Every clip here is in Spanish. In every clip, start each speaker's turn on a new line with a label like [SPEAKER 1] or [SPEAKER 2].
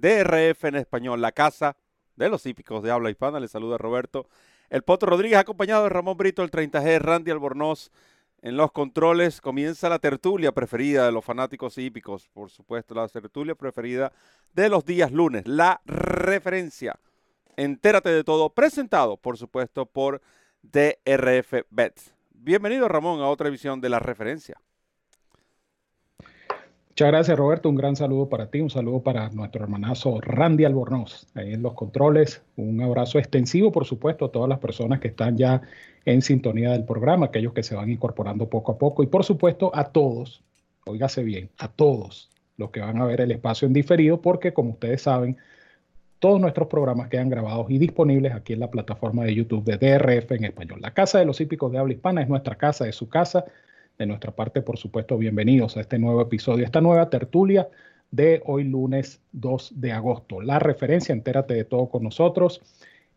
[SPEAKER 1] DRF en español, la casa de los hípicos de habla hispana. Les saluda Roberto El Potro Rodríguez, acompañado de Ramón Brito, el 30G, Randy Albornoz. En los controles comienza la tertulia preferida de los fanáticos hípicos, por supuesto, la tertulia preferida de los días lunes, la referencia. Entérate de todo, presentado, por supuesto, por DRF Bets. Bienvenido, Ramón, a otra edición de la referencia.
[SPEAKER 2] Muchas gracias, Roberto. Un gran saludo para ti, un saludo para nuestro hermanazo Randy Albornoz, ahí en los controles. Un abrazo extensivo, por supuesto, a todas las personas que están ya en sintonía del programa, aquellos que se van incorporando poco a poco y, por supuesto, a todos, óigase bien, a todos los que van a ver el espacio en diferido, porque, como ustedes saben, todos nuestros programas quedan grabados y disponibles aquí en la plataforma de YouTube de DRF en español. La Casa de los Hípicos de Habla Hispana es nuestra casa, es su casa de nuestra parte, por supuesto, bienvenidos a este nuevo episodio, esta nueva tertulia de hoy lunes 2 de agosto. La referencia, entérate de todo con nosotros.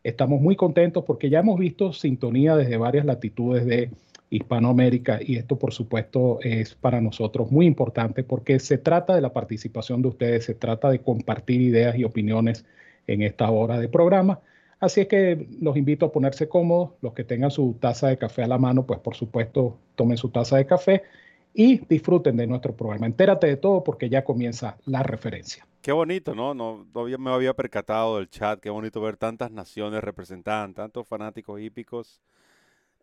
[SPEAKER 2] Estamos muy contentos porque ya hemos visto sintonía desde varias latitudes de Hispanoamérica y esto por supuesto es para nosotros muy importante porque se trata de la participación de ustedes, se trata de compartir ideas y opiniones en esta hora de programa Así es que los invito a ponerse cómodos, los que tengan su taza de café a la mano, pues por supuesto tomen su taza de café y disfruten de nuestro programa. Entérate de todo porque ya comienza la referencia.
[SPEAKER 1] Qué bonito, ¿no? No, me había percatado del chat, qué bonito ver tantas naciones representadas, tantos fanáticos hípicos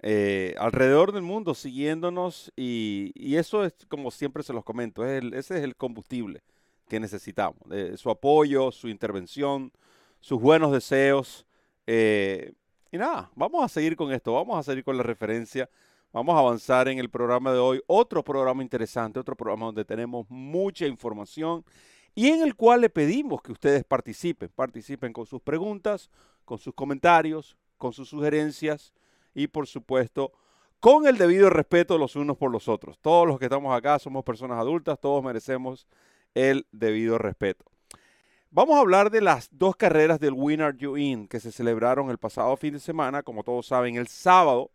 [SPEAKER 1] eh, alrededor del mundo siguiéndonos y, eso es como siempre se los comento, ese es el combustible que necesitamos, eh, su apoyo, su intervención, sus buenos deseos eh, y nada, vamos a seguir con esto, vamos a seguir con la referencia, vamos a avanzar en el programa de hoy, otro programa interesante, otro programa donde tenemos mucha información y en el cual le pedimos que ustedes participen, participen con sus preguntas, con sus comentarios, con sus sugerencias y por supuesto con el debido respeto los unos por los otros. Todos los que estamos acá somos personas adultas, todos merecemos el debido respeto. Vamos a hablar de las dos carreras del Winner You In que se celebraron el pasado fin de semana. Como todos saben, el sábado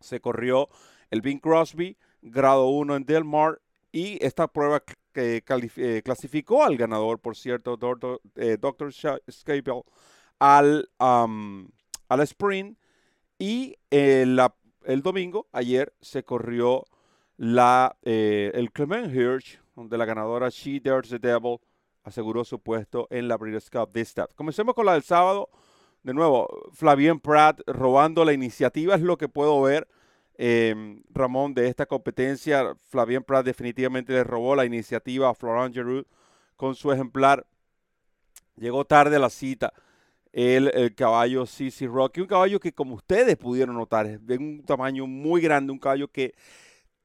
[SPEAKER 1] se corrió el Bing Crosby, grado 1 en Del Mar, y esta prueba que eh, clasificó al ganador, por cierto, Dr. Eh, al, al sprint. Y el domingo, ayer, se corrió la, eh, el Clement Hirsch, donde la ganadora She Dares the Devil aseguró su puesto en la Breeders' Cup de Stat. Comencemos con la del sábado. De nuevo, Flavien Pratt robando la iniciativa es lo que puedo ver, em, Ramón, de esta competencia. Flavien Pratt definitivamente le robó la iniciativa a Florent Giroux con su ejemplar. Llegó tarde a la cita el, el caballo CC Rocky, un caballo que como ustedes pudieron notar es de un tamaño muy grande, un caballo que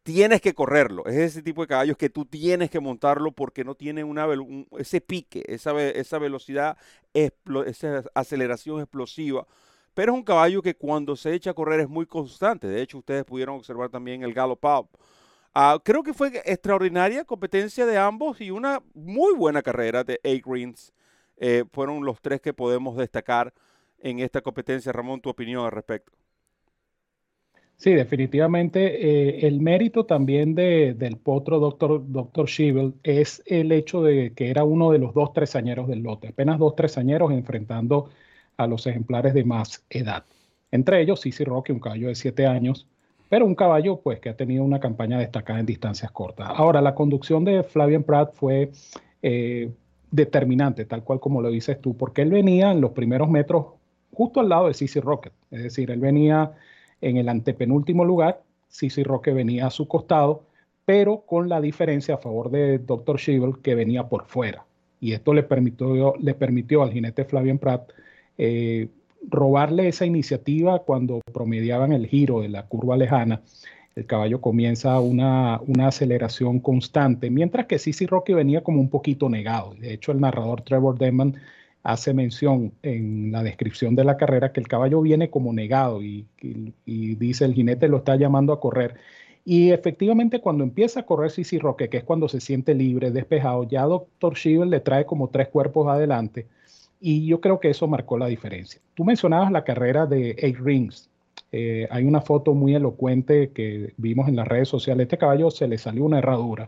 [SPEAKER 1] tienes que correrlo. Es ese tipo de caballos que tú tienes que montarlo porque no tiene una, ese pique, esa, esa velocidad, esa aceleración explosiva. Pero es un caballo que cuando se echa a correr es muy constante. De hecho, ustedes pudieron observar también el Gallop Up. Ah, creo que fue extraordinaria competencia de ambos y una muy buena carrera de A. Greens. Eh, fueron los tres que podemos destacar en esta competencia. Ramón, tu opinión al respecto.
[SPEAKER 2] Sí, definitivamente. Eh, el mérito también del potro Dr. Dr. es el hecho de que era uno de los dos tresañeros del lote, apenas dos tresañeros enfrentando a los ejemplares de más edad. Entre ellos, Sisi Rocky, un caballo de siete años, pero un caballo pues que ha tenido una campaña destacada en distancias cortas. Ahora, la conducción de Flavian Pratt fue eh, determinante, tal cual como lo dices tú, porque él venía en los primeros metros justo al lado de Sisi Rocket, es decir, él venía en el antepenúltimo lugar, Sisi Roque venía a su costado, pero con la diferencia a favor de Dr. Schiebel que venía por fuera. Y esto le permitió, le permitió al jinete Flavian Pratt eh, robarle esa iniciativa cuando promediaban el giro de la curva lejana el caballo comienza una, una aceleración constante, mientras que Sisi Rocky venía como un poquito negado. De hecho, el narrador Trevor Denman hace mención en la descripción de la carrera que el caballo viene como negado y, dice el jinete lo está llamando a correr. Y efectivamente cuando empieza a correr Sisi Roque, que es cuando se siente libre, despejado, ya Dr. Schivel le trae como tres cuerpos adelante y yo creo que eso marcó la diferencia. Tú mencionabas la carrera de Eight Rings. Eh, hay una foto muy elocuente que vimos en las redes sociales. Este caballo se le salió una herradura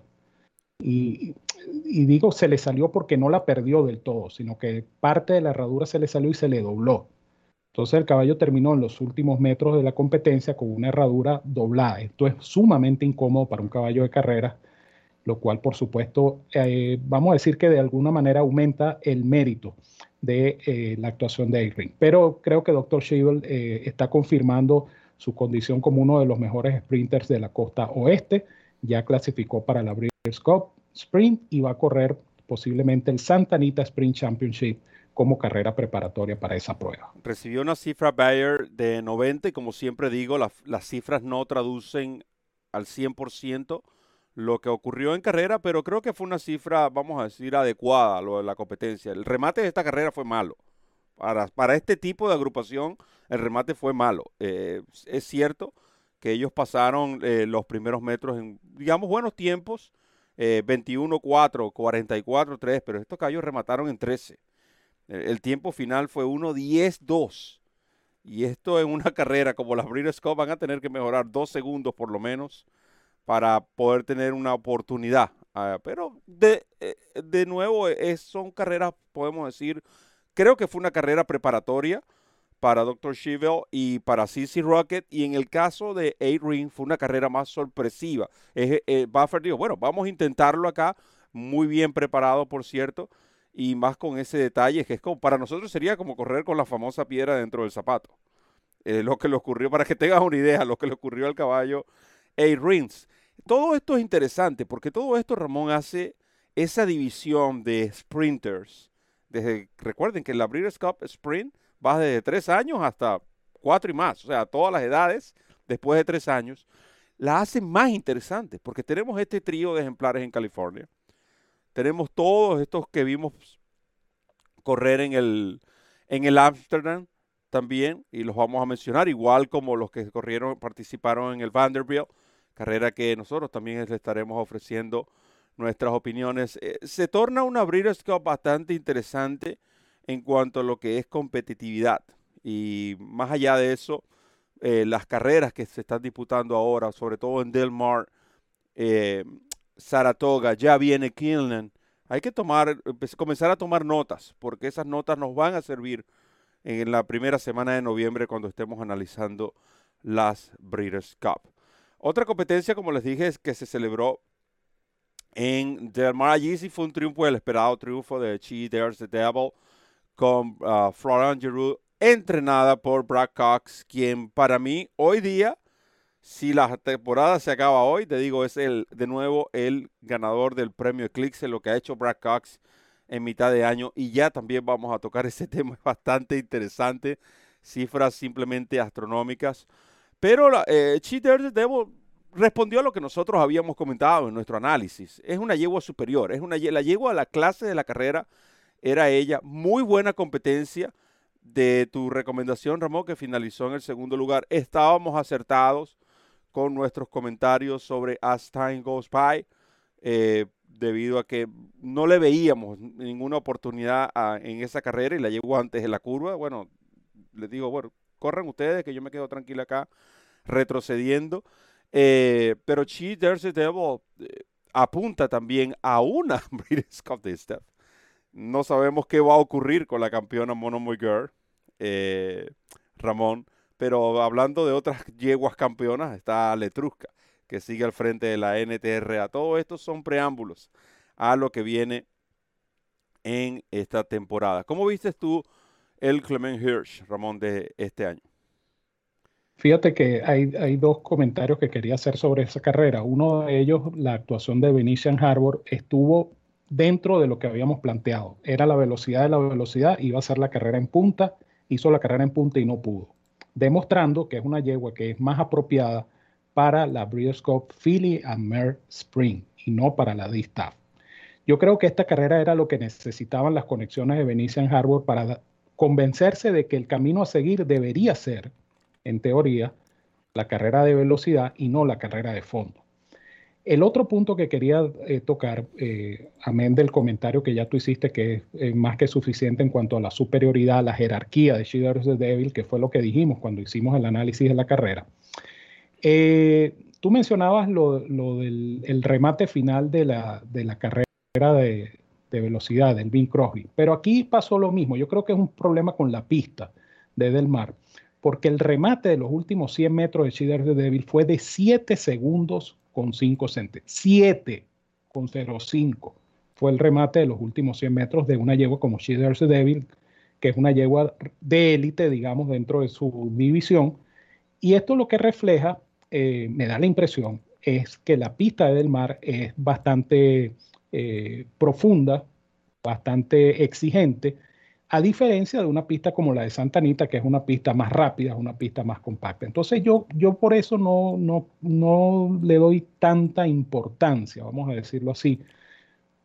[SPEAKER 2] y y digo se le salió porque no la perdió del todo, sino que parte de la herradura se le salió y se le dobló. Entonces el caballo terminó en los últimos metros de la competencia con una herradura doblada. Esto es sumamente incómodo para un caballo de carrera, lo cual por supuesto eh, vamos a decir que de alguna manera aumenta el mérito de eh, la actuación de Ring. Pero creo que Dr. Schiebel eh, está confirmando su condición como uno de los mejores sprinters de la costa oeste. Ya clasificó para la Breeders' Cup Sprint y va a correr posiblemente el Santa Anita Sprint Championship como carrera preparatoria para esa prueba.
[SPEAKER 1] Recibió una cifra Bayer de 90 y como siempre digo, las cifras no traducen al 100% lo que ocurrió en carrera, pero creo que fue una cifra, vamos a decir, adecuada lo de la competencia. El remate de esta carrera fue malo. Para, para este tipo de agrupación, el remate fue malo. Eh, es cierto que ellos pasaron eh, los primeros metros en, digamos, buenos tiempos, 21-4, 44-3, pero estos caballos remataron en 13. El, tiempo final fue 1-10-2. Y esto en una carrera como las Breeders' Cup van a tener que mejorar dos segundos por lo menos para poder tener una oportunidad. Ah, pero de, eh, de nuevo es, son carreras, podemos decir, creo que fue una carrera preparatoria para Dr. Shivel y para CC Rocket. Y en el caso de A-Ring fue una carrera más sorpresiva. Eh, Buffer dijo, bueno, vamos a intentarlo acá. Muy bien preparado, por cierto. Y más con ese detalle, que es como, para nosotros sería como correr con la famosa piedra dentro del zapato. Eh, lo que le ocurrió, para que tengas una idea, lo que le ocurrió al caballo A-Rings. Todo esto es interesante porque todo esto, Ramón, hace esa división de sprinters. Desde, recuerden que la Breeders' Cup Sprint va desde tres años hasta cuatro y más, o sea, todas las edades después de tres años, la hace más interesante, porque tenemos este trío de ejemplares en California, tenemos todos estos que vimos correr en el, en el Amsterdam también, y los vamos a mencionar, igual como los que corrieron, participaron en el Vanderbilt, carrera que nosotros también estaremos ofreciendo nuestras opiniones. Eh, se torna una Breeders' Cup bastante interesante en cuanto a lo que es competitividad. Y más allá de eso, eh, las carreras que se están disputando ahora, sobre todo en Del Mar, eh, Saratoga, ya viene Killen. Hay que tomar, comenzar a tomar notas, porque esas notas nos van a servir en la primera semana de noviembre cuando estemos analizando las Breeders' Cup. Otra competencia, como les dije, es que se celebró en Del Mar. Allí sí fue un triunfo, el esperado triunfo de Chi There's the Devil con uh, Florent entrenada por Brad Cox, quien para mí hoy día, si la temporada se acaba hoy, te digo, es el de nuevo el ganador del premio Eclipse, lo que ha hecho Brad Cox en mitad de año. Y ya también vamos a tocar ese tema, es bastante interesante, cifras simplemente astronómicas. Pero eh, Cheater Devil respondió a lo que nosotros habíamos comentado en nuestro análisis. Es una yegua superior, es una la yegua a la clase de la carrera era ella. Muy buena competencia de tu recomendación, Ramón, que finalizó en el segundo lugar. Estábamos acertados con nuestros comentarios sobre As Time Goes By, eh, debido a que no le veíamos ninguna oportunidad en esa carrera y la llegó antes de la curva. Bueno, les digo, bueno, corran ustedes, que yo me quedo tranquila acá, retrocediendo. Eh, pero She There's Devil eh, apunta también a una British Cup de Steph no sabemos qué va a ocurrir con la campeona Monomoy Girl, eh, Ramón. Pero hablando de otras yeguas campeonas, está Letrusca, que sigue al frente de la NTRA. Todo esto son preámbulos a lo que viene en esta temporada. ¿Cómo viste tú el Clement Hirsch, Ramón, de este año?
[SPEAKER 2] Fíjate que hay, hay, dos comentarios que quería hacer sobre esa carrera. Uno de ellos, la actuación de Venetian Harbor, estuvo dentro de lo que habíamos planteado. Era la velocidad de la velocidad, iba a ser la carrera en punta, hizo la carrera en punta y no pudo, demostrando que es una yegua que es más apropiada para la Breeders' Cup Philly and Mare Spring y no para la D-Staff. Yo creo que esta carrera era lo que necesitaban las conexiones de Venetian Harbor para convencerse de que el camino a seguir debería ser, en teoría, la carrera de velocidad y no la carrera de fondo. El otro punto que quería eh, tocar, eh, amén del comentario que ya tú hiciste, que es eh, más que suficiente en cuanto a la superioridad, la jerarquía de She de Devil, que fue lo que dijimos cuando hicimos el análisis de la carrera. tú mencionabas lo, del remate final de la, de la carrera de, velocidad del Bing Crosby. Pero aquí pasó lo mismo. Yo creo que es un problema con la pista de Del Mar, porque el remate de los últimos 100 metros de Cheater de Devil fue de 7 segundos con 5 centésimos. 7 con 0,5 fue el remate de los últimos 100 metros de una yegua como de Devil, que es una yegua de élite, digamos, dentro de su división. Y esto lo que refleja, eh, me da la impresión, es que la pista de Del Mar es bastante eh, profunda, bastante exigente, a diferencia de una pista como la de Santa Anita, que es una pista más rápida, una pista más compacta. Entonces yo, yo por eso no, no, no le doy tanta importancia, vamos a decirlo así,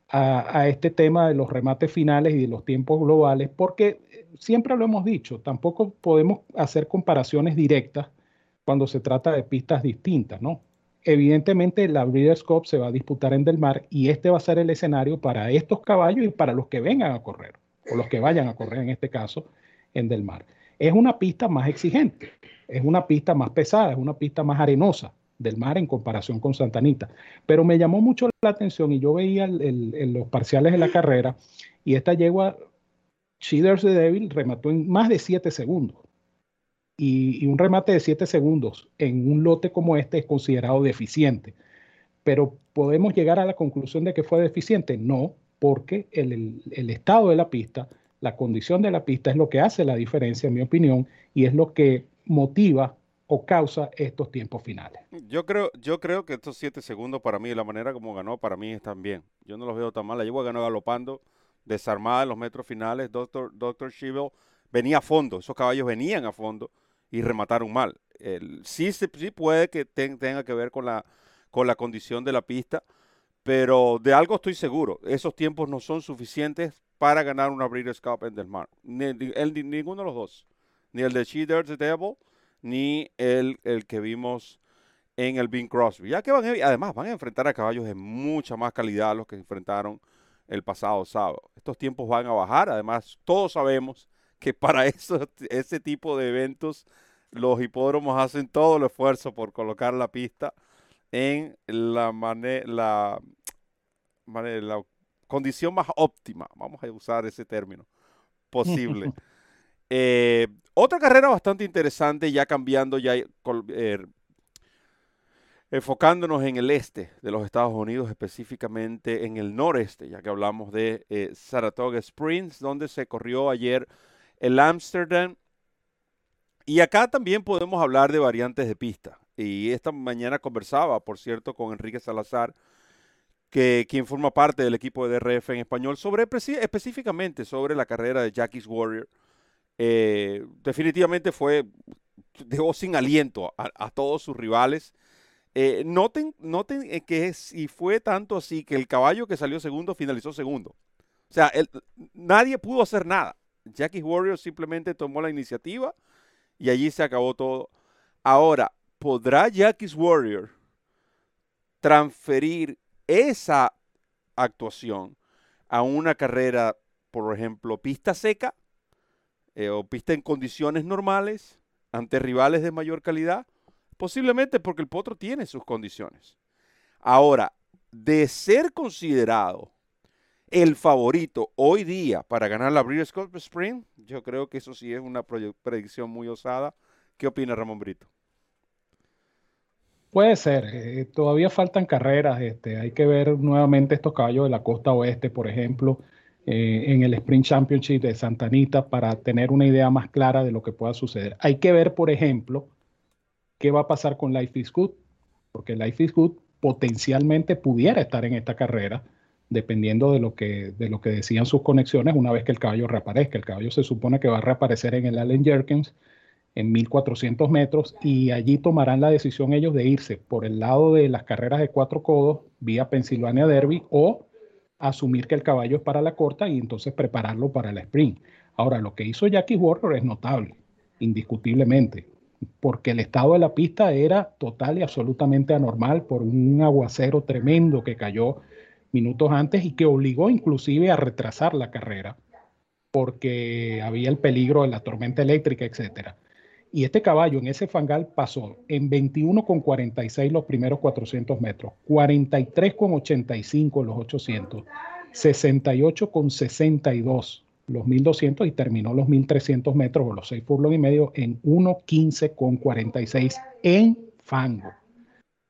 [SPEAKER 2] a, a, este tema de los remates finales y de los tiempos globales, porque siempre lo hemos dicho, tampoco podemos hacer comparaciones directas cuando se trata de pistas distintas, ¿no? evidentemente la Breeders' Cup se va a disputar en Del Mar y este va a ser el escenario para estos caballos y para los que vengan a correr, los que vayan a correr en este caso en Del Mar. Es una pista más exigente, es una pista más pesada, es una pista más arenosa del mar en comparación con Santanita. Pero me llamó mucho la atención y yo veía en los parciales de la carrera y esta yegua, Cheaters de Devil, remató en más de 7 segundos y, un remate de 7 segundos en un lote como este es considerado deficiente. Pero podemos llegar a la conclusión de que fue deficiente. No, porque el, estado de la pista, la condición de la pista es lo que hace la diferencia, en mi opinión, y es lo que motiva o causa estos tiempos finales.
[SPEAKER 1] Yo creo, yo creo que estos 7 segundos para mí, la manera como ganó, para mí están bien. Yo no los veo tan mal. La llevo ganó galopando, desarmada en los metros finales. Doctor, Doctor venía a fondo, esos caballos venían a fondo y remataron mal. El, sí, sí puede que tenga que ver con la, con la condición de la pista, pero de algo estoy seguro, esos tiempos no son suficientes para ganar una Breeders' Cup en Del Mar. Ni, el, ninguno de los dos, ni el de She the Devil, ni el, el que vimos en el Bing Crosby. Ya que van, además van a enfrentar a caballos de mucha más calidad a los que enfrentaron el pasado sábado. Estos tiempos van a bajar, además todos sabemos que para eso, ese tipo de eventos los hipódromos hacen todo el esfuerzo por colocar la pista en la, la, la condición más óptima, vamos a usar ese término, posible. Eh, otra carrera bastante interesante, ya cambiando, ya eh, enfocándonos en el este de los Estados Unidos, específicamente en el noreste, ya que hablamos de eh, Saratoga Springs, donde se corrió ayer el Amsterdam. Y acá también podemos hablar de variantes de pista. Y esta mañana conversaba, por cierto, con Enrique Salazar, que, quien forma parte del equipo de DRF en español, sobre específicamente sobre la carrera de Jackie's Warrior. Eh, definitivamente fue, dejó sin aliento a, todos sus rivales. Eh, noten, noten eh, que si fue tanto así que el caballo que salió segundo finalizó segundo. O sea, nadie pudo hacer nada. Jackie Warrior simplemente tomó la iniciativa y allí se acabó todo. Ahora, ¿podrá Jackie's Warrior transferir esa actuación a una carrera, por ejemplo, pista seca eh, o pista en condiciones normales ante rivales de mayor calidad? Posiblemente porque el potro tiene sus condiciones. Ahora, de ser considerado el favorito hoy día para ganar la Breeders' Cup Spring, yo creo que eso sí es una predicción muy osada. ¿Qué opina Ramón Brito?
[SPEAKER 2] Puede ser, eh, todavía faltan carreras, este, hay que ver nuevamente estos caballos de la costa oeste, por ejemplo, eh, en el Spring Championship de Santa Anita para tener una idea más clara de lo que pueda suceder. Hay que ver, por ejemplo, qué va a pasar con Life is Good, porque Life is Good potencialmente pudiera estar en esta carrera dependiendo de lo, que, de lo que decían sus conexiones una vez que el caballo reaparezca. El caballo se supone que va a reaparecer en el Allen Jerkins en 1400 metros y allí tomarán la decisión ellos de irse por el lado de las carreras de cuatro codos vía Pennsylvania Derby o asumir que el caballo es para la corta y entonces prepararlo para el sprint. Ahora, lo que hizo Jackie Warrior es notable, indiscutiblemente, porque el estado de la pista era total y absolutamente anormal por un aguacero tremendo que cayó minutos antes y que obligó inclusive a retrasar la carrera porque había el peligro de la tormenta eléctrica, etcétera. Y este caballo en ese fangal pasó en 21,46 los primeros 400 metros, 43,85 los 800, 68,62 los 1200 y terminó los 1300 metros o los 6 furlong y medio en 1,15,46 en fango.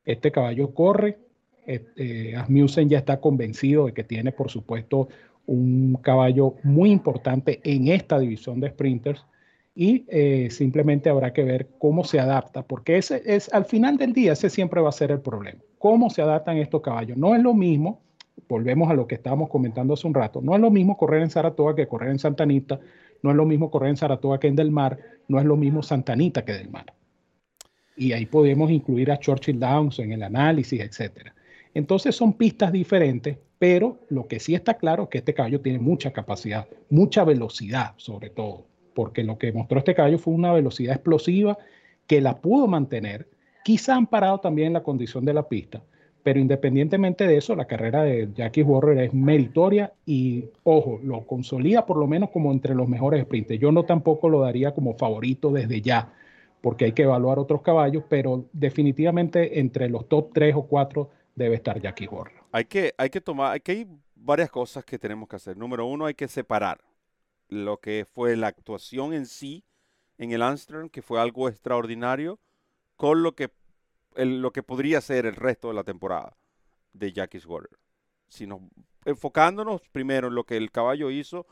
[SPEAKER 2] Este caballo corre. Eh, Asmussen ya está convencido de que tiene, por supuesto, un caballo muy importante en esta división de sprinters y eh, simplemente habrá que ver cómo se adapta, porque ese es al final del día ese siempre va a ser el problema. ¿Cómo se adaptan estos caballos? No es lo mismo, volvemos a lo que estábamos comentando hace un rato, no es lo mismo correr en Saratoga que correr en Santanita, no es lo mismo correr en Saratoga que en Del Mar, no es lo mismo Santanita que Del Mar. Y ahí podemos incluir a Churchill Downs en el análisis, etcétera. Entonces son pistas diferentes, pero lo que sí está claro es que este caballo tiene mucha capacidad, mucha velocidad sobre todo porque lo que mostró este caballo fue una velocidad explosiva que la pudo mantener, quizá han parado también la condición de la pista, pero independientemente de eso, la carrera de Jackie Warrior es meritoria y, ojo, lo consolida por lo menos como entre los mejores sprinters. Yo no tampoco lo daría como favorito desde ya, porque hay que evaluar otros caballos, pero definitivamente entre los top 3 o 4 debe estar Jackie Warrior.
[SPEAKER 1] Hay que, hay que tomar, hay hay varias cosas que tenemos que hacer. Número uno, hay que separar lo que fue la actuación en sí en el Amsterdam, que fue algo extraordinario, con lo que, lo que podría ser el resto de la temporada de Jackie's Warrior. Sino enfocándonos primero en lo que el caballo hizo,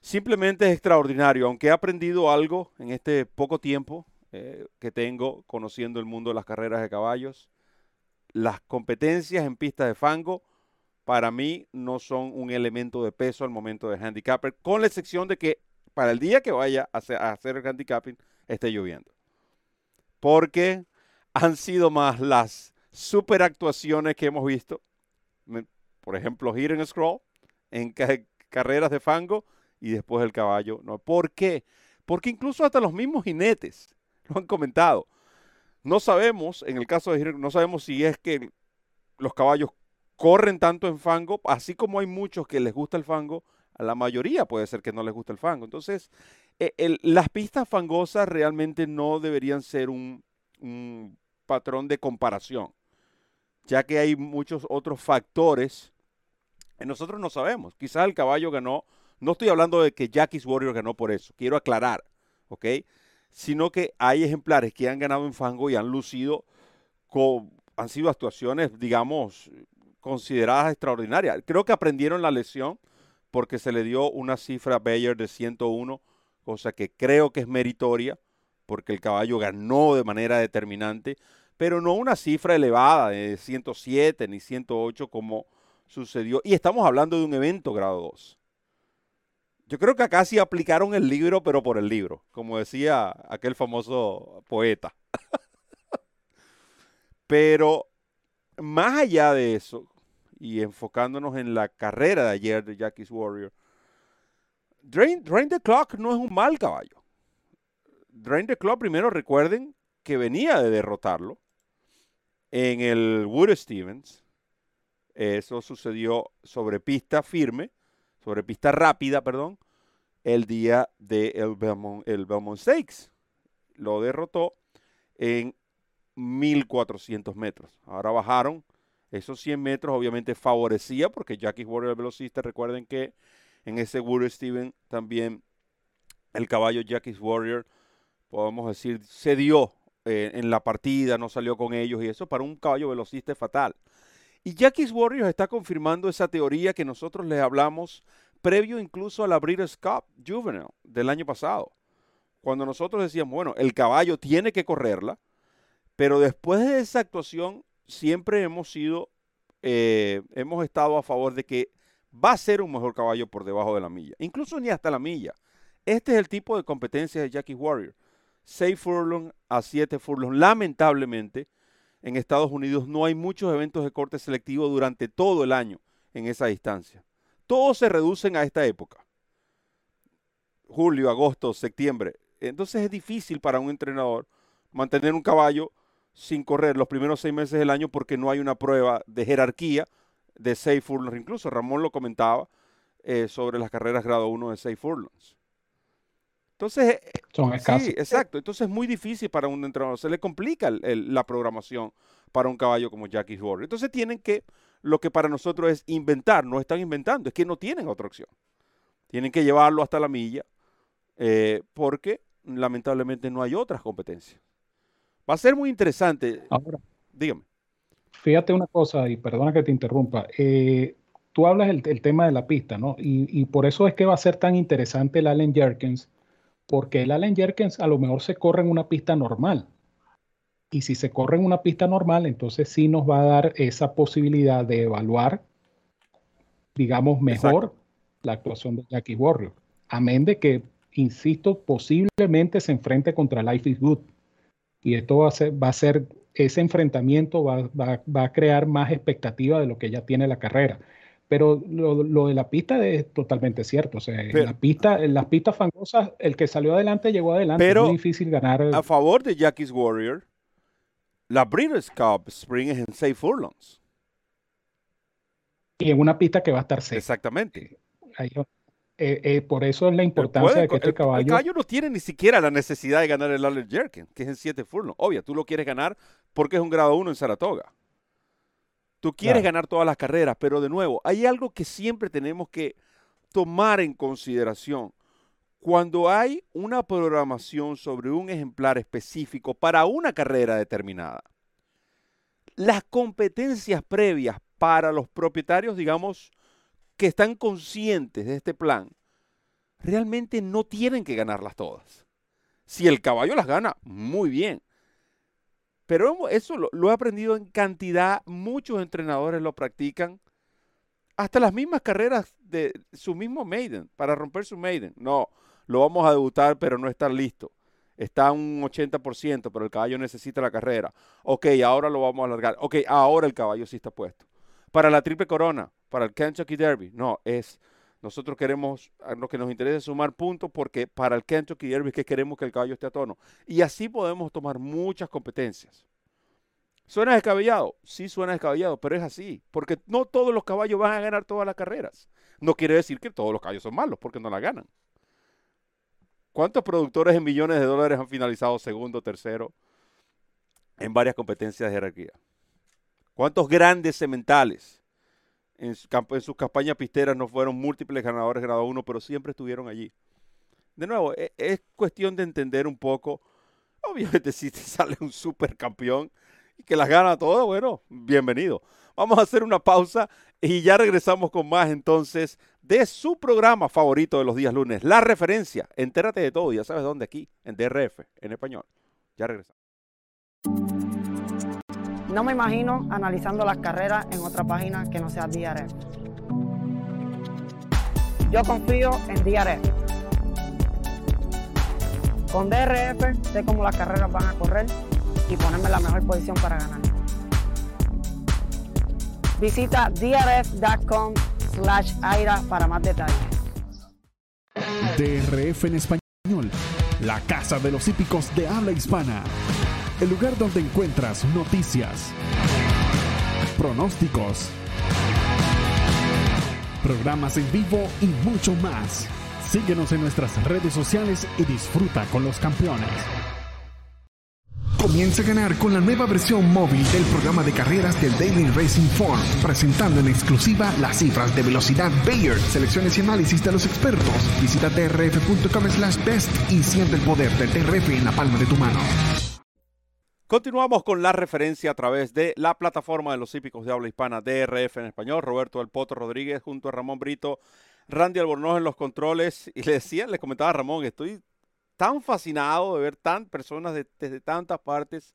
[SPEAKER 1] simplemente es extraordinario, aunque he aprendido algo en este poco tiempo eh, que tengo conociendo el mundo de las carreras de caballos, las competencias en pistas de fango, para mí no son un elemento de peso al momento de handicapper, con la excepción de que para el día que vaya a hacer, el handicapping esté lloviendo. Porque han sido más las super actuaciones que hemos visto, por ejemplo, Hit and Scroll, en carreras de fango y después el caballo. No. ¿Por qué? Porque incluso hasta los mismos jinetes lo han comentado. No sabemos, en el caso de no sabemos si es que los caballos corren tanto en fango, así como hay muchos que les gusta el fango, a la mayoría puede ser que no les guste el fango. Entonces, e, las pistas fangosas realmente no deberían ser un, patrón de comparación, ya que hay muchos otros factores que nosotros no sabemos. Quizás el caballo ganó, no estoy hablando de que Jackie's Warrior ganó por eso, quiero aclarar, ¿ok? Sino que hay ejemplares que han ganado en fango y han lucido, han sido actuaciones, digamos, consideradas extraordinarias. Creo que aprendieron la lección porque se le dio una cifra Bayer de 101, cosa que creo que es meritoria porque el caballo ganó de manera determinante, pero no una cifra elevada de 107 ni 108 como sucedió. Y estamos hablando de un evento grado 2. Yo creo que acá sí aplicaron el libro, pero por el libro, como decía aquel famoso poeta. pero más allá de eso, y enfocándonos en la carrera de ayer de Jackie's Warrior, Drain, the Clock no es un mal caballo. Drain the Clock, primero recuerden que venía de derrotarlo en el Wood Stevens. Eso sucedió sobre pista firme, sobre pista rápida, perdón, el día del de el Belmont Stakes. Lo derrotó en 1400 metros. Ahora bajaron esos 100 metros obviamente favorecía porque Jackie Warrior el velocista, recuerden que en ese Wood Steven también el caballo Jackie's Warrior, podemos decir, se dio eh, en la partida, no salió con ellos y eso para un caballo velocista es fatal. Y Jackie's Warrior está confirmando esa teoría que nosotros les hablamos previo incluso a la Breeders' Cup Juvenile del año pasado. Cuando nosotros decíamos, bueno, el caballo tiene que correrla, pero después de esa actuación siempre hemos sido, eh, hemos estado a favor de que va a ser un mejor caballo por debajo de la milla, incluso ni hasta la milla. Este es el tipo de competencia de Jackie Warrior. 6 furlong a 7 furlong. Lamentablemente, en Estados Unidos no hay muchos eventos de corte selectivo durante todo el año en esa distancia. Todos se reducen a esta época. Julio, agosto, septiembre. Entonces es difícil para un entrenador mantener un caballo sin correr los primeros seis meses del año porque no hay una prueba de jerarquía de seis furlongs. Incluso Ramón lo comentaba eh, sobre las carreras grado 1 de seis furlongs. Entonces, eh,
[SPEAKER 2] Son
[SPEAKER 1] sí, exacto. Entonces es muy difícil para un entrenador. Se le complica la programación para un caballo como Jackie Warrior. Entonces tienen que, lo que para nosotros es inventar, no están inventando, es que no tienen otra opción. Tienen que llevarlo hasta la milla eh, porque lamentablemente no hay otras competencias. Va a ser muy interesante.
[SPEAKER 2] Ahora,
[SPEAKER 1] dígame.
[SPEAKER 2] Fíjate una cosa, y perdona que te interrumpa. Eh, tú hablas el, tema de la pista, ¿no? Y, por eso es que va a ser tan interesante el Allen Jerkins, porque el Allen Jerkins a lo mejor se corre en una pista normal. Y si se corre en una pista normal, entonces sí nos va a dar esa posibilidad de evaluar, digamos, mejor la actuación de Jackie Warrior. Amén de que, insisto, posiblemente se enfrente contra Life is Good y esto va a ser, va a ser ese enfrentamiento va, va, a crear más expectativa de lo que ya tiene la carrera. Pero lo, de la pista es totalmente cierto. O sea, en, la pista, en las pistas fangosas, el que salió adelante llegó adelante.
[SPEAKER 1] Pero
[SPEAKER 2] es muy difícil ganar.
[SPEAKER 1] A favor de Jackie's Warrior, la Breeders' Cup Spring es en 6 furlongs.
[SPEAKER 2] Y en una pista que va a estar seca.
[SPEAKER 1] Exactamente.
[SPEAKER 2] Ahí, eh, eh, por eso es la importancia de que este caballo.
[SPEAKER 1] El caballo no tiene ni siquiera la necesidad de ganar el Aller Jerkin, que es en 7 furlong. Obvio, tú lo quieres ganar porque es un grado 1 en Saratoga. Tú quieres ganar todas las carreras, pero de nuevo, hay algo que siempre tenemos que tomar en consideración. Cuando hay una programación sobre un ejemplar específico para una carrera determinada, las competencias previas para los propietarios, digamos, que están conscientes de este plan, realmente no tienen que ganarlas todas. Si el caballo las gana, muy bien. Pero eso lo, he aprendido en cantidad, muchos entrenadores lo practican. Hasta las mismas carreras de su mismo maiden, para romper su maiden. No, lo vamos a debutar, pero no está listo. Está un 80%, pero el caballo necesita la carrera. Ok, ahora lo vamos a alargar. Ok, ahora el caballo sí está puesto para la triple corona, para el Kentucky Derby. No, es nosotros queremos, lo que nos interesa es sumar puntos porque para el Kentucky Derby es que queremos que el caballo esté a tono. Y así podemos tomar muchas competencias. ¿Suena descabellado? Sí suena descabellado, pero es así. Porque no todos los caballos van a ganar todas las carreras. No quiere decir que todos los caballos son malos porque no la ganan. ¿Cuántos productores en millones de dólares han finalizado segundo, tercero en varias competencias de jerarquía? ¿Cuántos grandes sementales en, sus campañas pisteras no fueron múltiples ganadores grado 1, pero siempre estuvieron allí? De nuevo, e, es, cuestión de entender un poco. Obviamente, si te sale un supercampeón y que las gana todas, bueno, bienvenido. Vamos a hacer una pausa y ya regresamos con más entonces de su programa favorito de los días lunes, La Referencia. Entérate de todo, ya sabes dónde, aquí, en DRF, en español. Ya regresamos.
[SPEAKER 3] No me imagino analizando las carreras en otra página que no sea DRF. Yo confío en DRF. Con DRF sé cómo las carreras van a correr y ponerme en la mejor posición para ganar. Visita drf.com slash aira para más detalles.
[SPEAKER 4] DRF en español, la casa de los hípicos de habla hispana el lugar donde encuentras noticias, pronósticos, programas en vivo y mucho más. Síguenos en nuestras redes sociales y disfruta con los campeones. Comienza a ganar con la nueva versión móvil del programa de carreras del Daily Racing Form, presentando en exclusiva las cifras de velocidad Bayer, selecciones y análisis de los expertos. Visita trf.com slash best y siente el poder del TRF en la palma de tu mano.
[SPEAKER 1] Continuamos con la referencia a través de la plataforma de los hípicos de habla hispana DRF en español. Roberto del Poto Rodríguez junto a Ramón Brito, Randy Albornoz en los controles. Y le decía, le comentaba a Ramón, estoy tan fascinado de ver tan personas desde tantas partes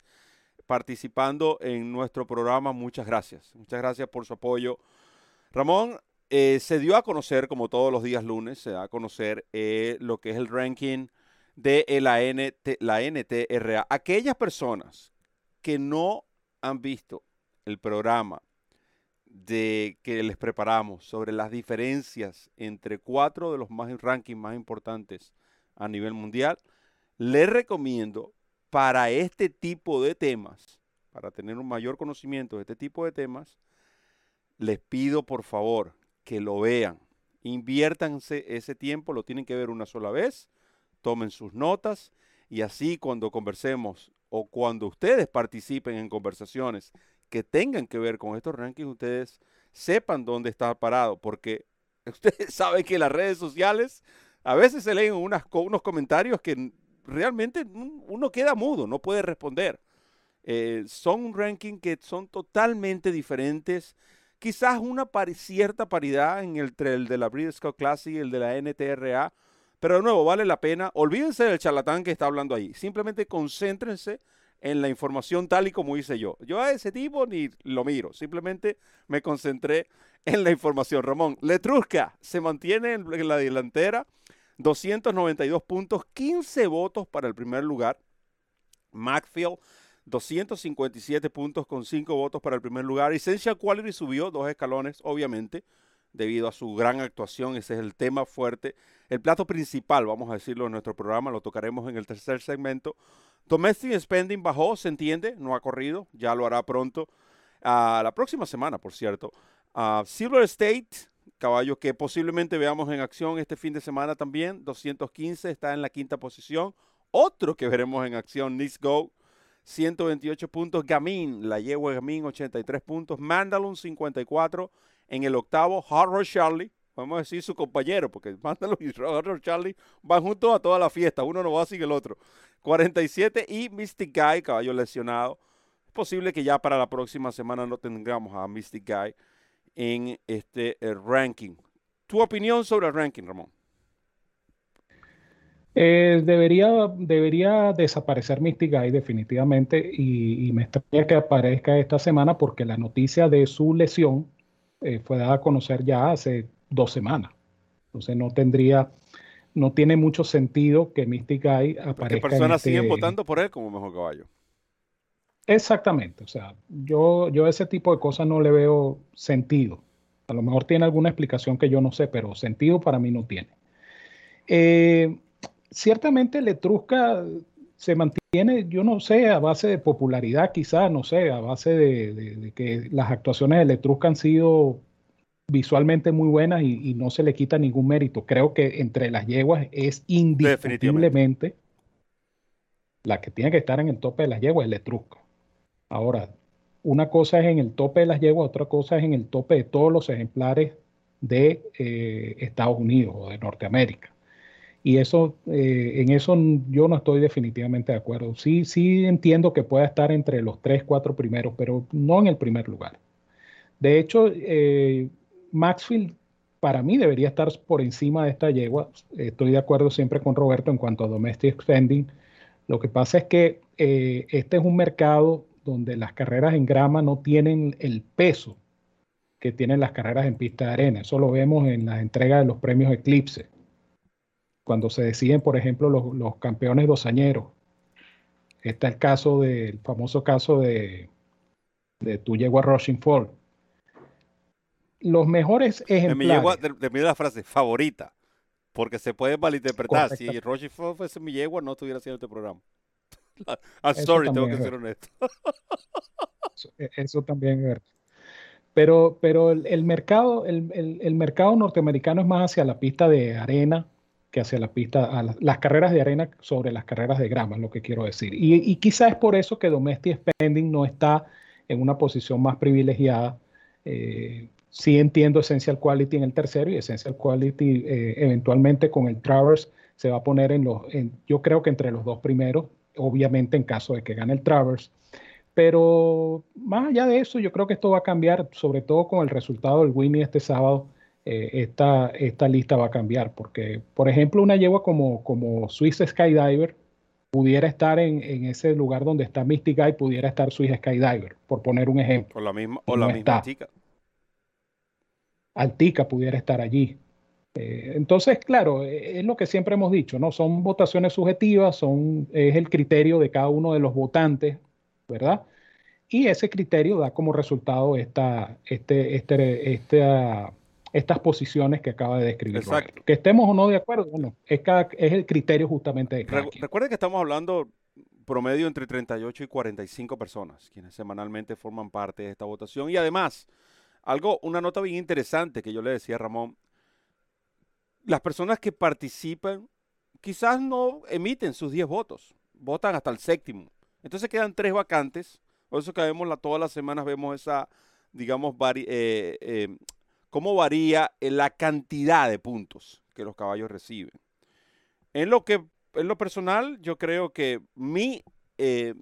[SPEAKER 1] participando en nuestro programa. Muchas gracias. Muchas gracias por su apoyo. Ramón, eh, se dio a conocer, como todos los días lunes, se da a conocer eh, lo que es el ranking de la, la NTRA. Aquellas personas que no han visto el programa de que les preparamos sobre las diferencias entre cuatro de los más rankings más importantes a nivel mundial, les recomiendo para este tipo de temas, para tener un mayor conocimiento de este tipo de temas, les pido por favor que lo vean. Inviértanse ese tiempo, lo tienen que ver una sola vez, tomen sus notas y así cuando conversemos o cuando ustedes participen en conversaciones que tengan que ver con estos rankings, ustedes sepan dónde está parado, porque ustedes saben que las redes sociales a veces se leen unas, unos comentarios que realmente uno queda mudo, no puede responder. Eh, son un ranking que son totalmente diferentes. Quizás una cierta paridad entre el de la Breeders' Cup Classic y el de la NTRA, pero de nuevo, vale la pena. Olvídense del charlatán que está hablando ahí. Simplemente concéntrense en la información tal y como hice yo. Yo a ese tipo ni lo miro, simplemente me concentré en la información. Ramón, Letrusca se mantiene en la delantera, 292 puntos, 15 votos para el primer lugar. Macfield, 257 puntos con 5 votos para el primer lugar. Essential Quality subió dos escalones, obviamente, debido a su gran actuación. Ese es el tema fuerte. El plato principal, vamos a decirlo en nuestro programa, lo tocaremos en el tercer segmento. Domestic spending bajó, se entiende, no ha corrido, ya lo hará pronto. La próxima semana, por cierto. Silver State, caballo que posiblemente veamos en acción este fin de semana también, 215, está en la quinta posición. Otro que veremos en acción, Nice Go, 128 puntos. Gamin, la yegua Gamin, 83 puntos. Mandalun, 54 en el octavo. Hard Charlie, vamos a decir su compañero, porque Mandalun y Hard Charlie van juntos a toda la fiesta, uno no va sin el otro. 47 y Mystic Guy, caballo lesionado. Es posible que ya para la próxima semana no tengamos a Mystic Guy en este eh, ranking. ¿Tu opinión sobre el ranking, Ramón?
[SPEAKER 2] Eh, debería, debería desaparecer Mystic Guy definitivamente y, me extraña que aparezca esta semana porque la noticia de su lesión eh, fue dada a conocer ya hace dos semanas. Entonces no tendría no tiene mucho sentido que Mystic Guy aparezca. Porque
[SPEAKER 1] personas este siguen votando por él como mejor caballo.
[SPEAKER 2] Exactamente, o sea, yo, yo ese tipo de cosas no le veo sentido. A lo mejor tiene alguna explicación que yo no sé, pero sentido para mí no tiene. Eh, ciertamente Letrusca se mantiene, yo no sé, a base de popularidad quizás, no sé, a base de, de que las actuaciones de Letrusca han sido visualmente muy buena y, no se le quita ningún mérito. Creo que entre las yeguas es indiscutiblemente la que tiene que estar en el tope de las yeguas, el Etrusca. Ahora, una cosa es en el tope de las yeguas, otra cosa es en el tope de todos los ejemplares de eh, Estados Unidos o de Norteamérica. Y eso, eh, en eso yo no estoy definitivamente de acuerdo. Sí, sí entiendo que pueda estar entre los tres, cuatro primeros, pero no en el primer lugar. De hecho, eh, Maxfield para mí debería estar por encima de esta yegua. Estoy de acuerdo siempre con Roberto en cuanto a domestic spending. Lo que pasa es que eh, este es un mercado donde las carreras en grama no tienen el peso que tienen las carreras en pista de arena. Eso lo vemos en la entrega de los premios Eclipse. Cuando se deciden, por ejemplo, los, campeones dosañeros. Está el caso del famoso caso de, de tu yegua Rushing Fall los mejores ejemplares.
[SPEAKER 1] De mi la frase favorita, porque se puede malinterpretar. Si Roger fuese mi yegua, no estuviera haciendo este programa. I'm sorry, tengo que ser honesto.
[SPEAKER 2] E, eso, también es verdad. Pero, pero el, mercado, el, mercado norteamericano es más hacia la pista de arena que hacia la pista, a las carreras de arena sobre las carreras de grama, es lo que quiero decir. Y, y quizás es por eso que Domestic Spending no está en una posición más privilegiada eh, sí entiendo Essential Quality en el tercero y Essential Quality eh, eventualmente con el Travers se va a poner en los, yo creo que entre los dos primeros, obviamente en caso de que gane el Travers. Pero más allá de eso, yo creo que esto va a cambiar, sobre todo con el resultado del Winnie este sábado. Eh, esta, esta lista va a cambiar, porque, por ejemplo, una yegua como, como Swiss Skydiver pudiera estar en, en, ese lugar donde está Mystic Guy, pudiera estar Swiss Skydiver, por poner un ejemplo.
[SPEAKER 1] O la misma, o la misma chica.
[SPEAKER 2] Altica pudiera estar allí. Eh, entonces, claro, eh, es lo que siempre hemos dicho, ¿no? Son votaciones subjetivas, son, es el criterio de cada uno de los votantes, ¿verdad? Y ese criterio da como resultado esta, este, este, esta, estas posiciones que acaba de describir. Que estemos o no de acuerdo, bueno, es, es el criterio justamente de cada
[SPEAKER 1] Recuerden que estamos hablando promedio entre 38 y 45 personas, quienes semanalmente forman parte de esta votación. Y además, algo, una nota bien interesante que yo le decía a Ramón, las personas que participan quizás no emiten sus 10 votos, votan hasta el séptimo. Entonces quedan tres vacantes. Por eso que vemos la, todas las semanas vemos esa, digamos, eh, eh, cómo varía la cantidad de puntos que los caballos reciben. En lo que, en lo personal, yo creo que mi eh,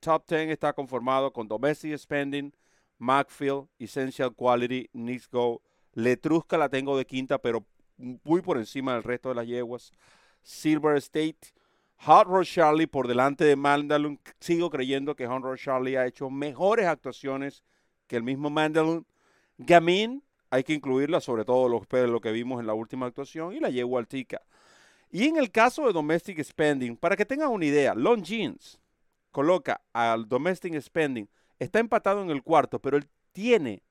[SPEAKER 1] top 10 está conformado con Domestic Spending, Macfield, Essential Quality, Knicks Go. Letrusca la tengo de quinta, pero muy por encima del resto de las yeguas. Silver State, Hot Rod Charlie por delante de Mandalun. Sigo creyendo que Hot Rod Charlie ha hecho mejores actuaciones que el mismo Mandalun. Gamin, hay que incluirla, sobre todo lo, lo que vimos en la última actuación, y la yegua Altica. Y en el caso de Domestic Spending, para que tengan una idea, Long Jeans coloca al Domestic Spending, está empatado en el cuarto, pero él tiene,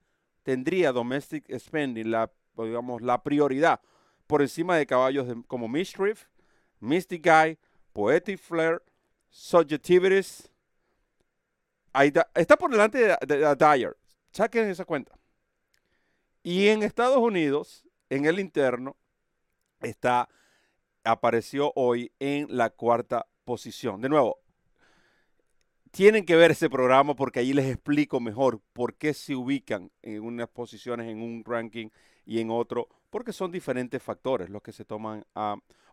[SPEAKER 1] tendría Domestic Spending, la, digamos, la prioridad por encima de caballos como Mischief, Mystic Guy, Poetic Flair, Subjectivities. Está, por delante de, de, Dyer. Saquen esa cuenta. Y en Estados Unidos, en el interno, está, apareció hoy en la cuarta posición. De nuevo, tienen que ver ese programa porque allí les explico mejor por qué se ubican en unas posiciones, en un ranking y en otro, porque son diferentes factores los que se toman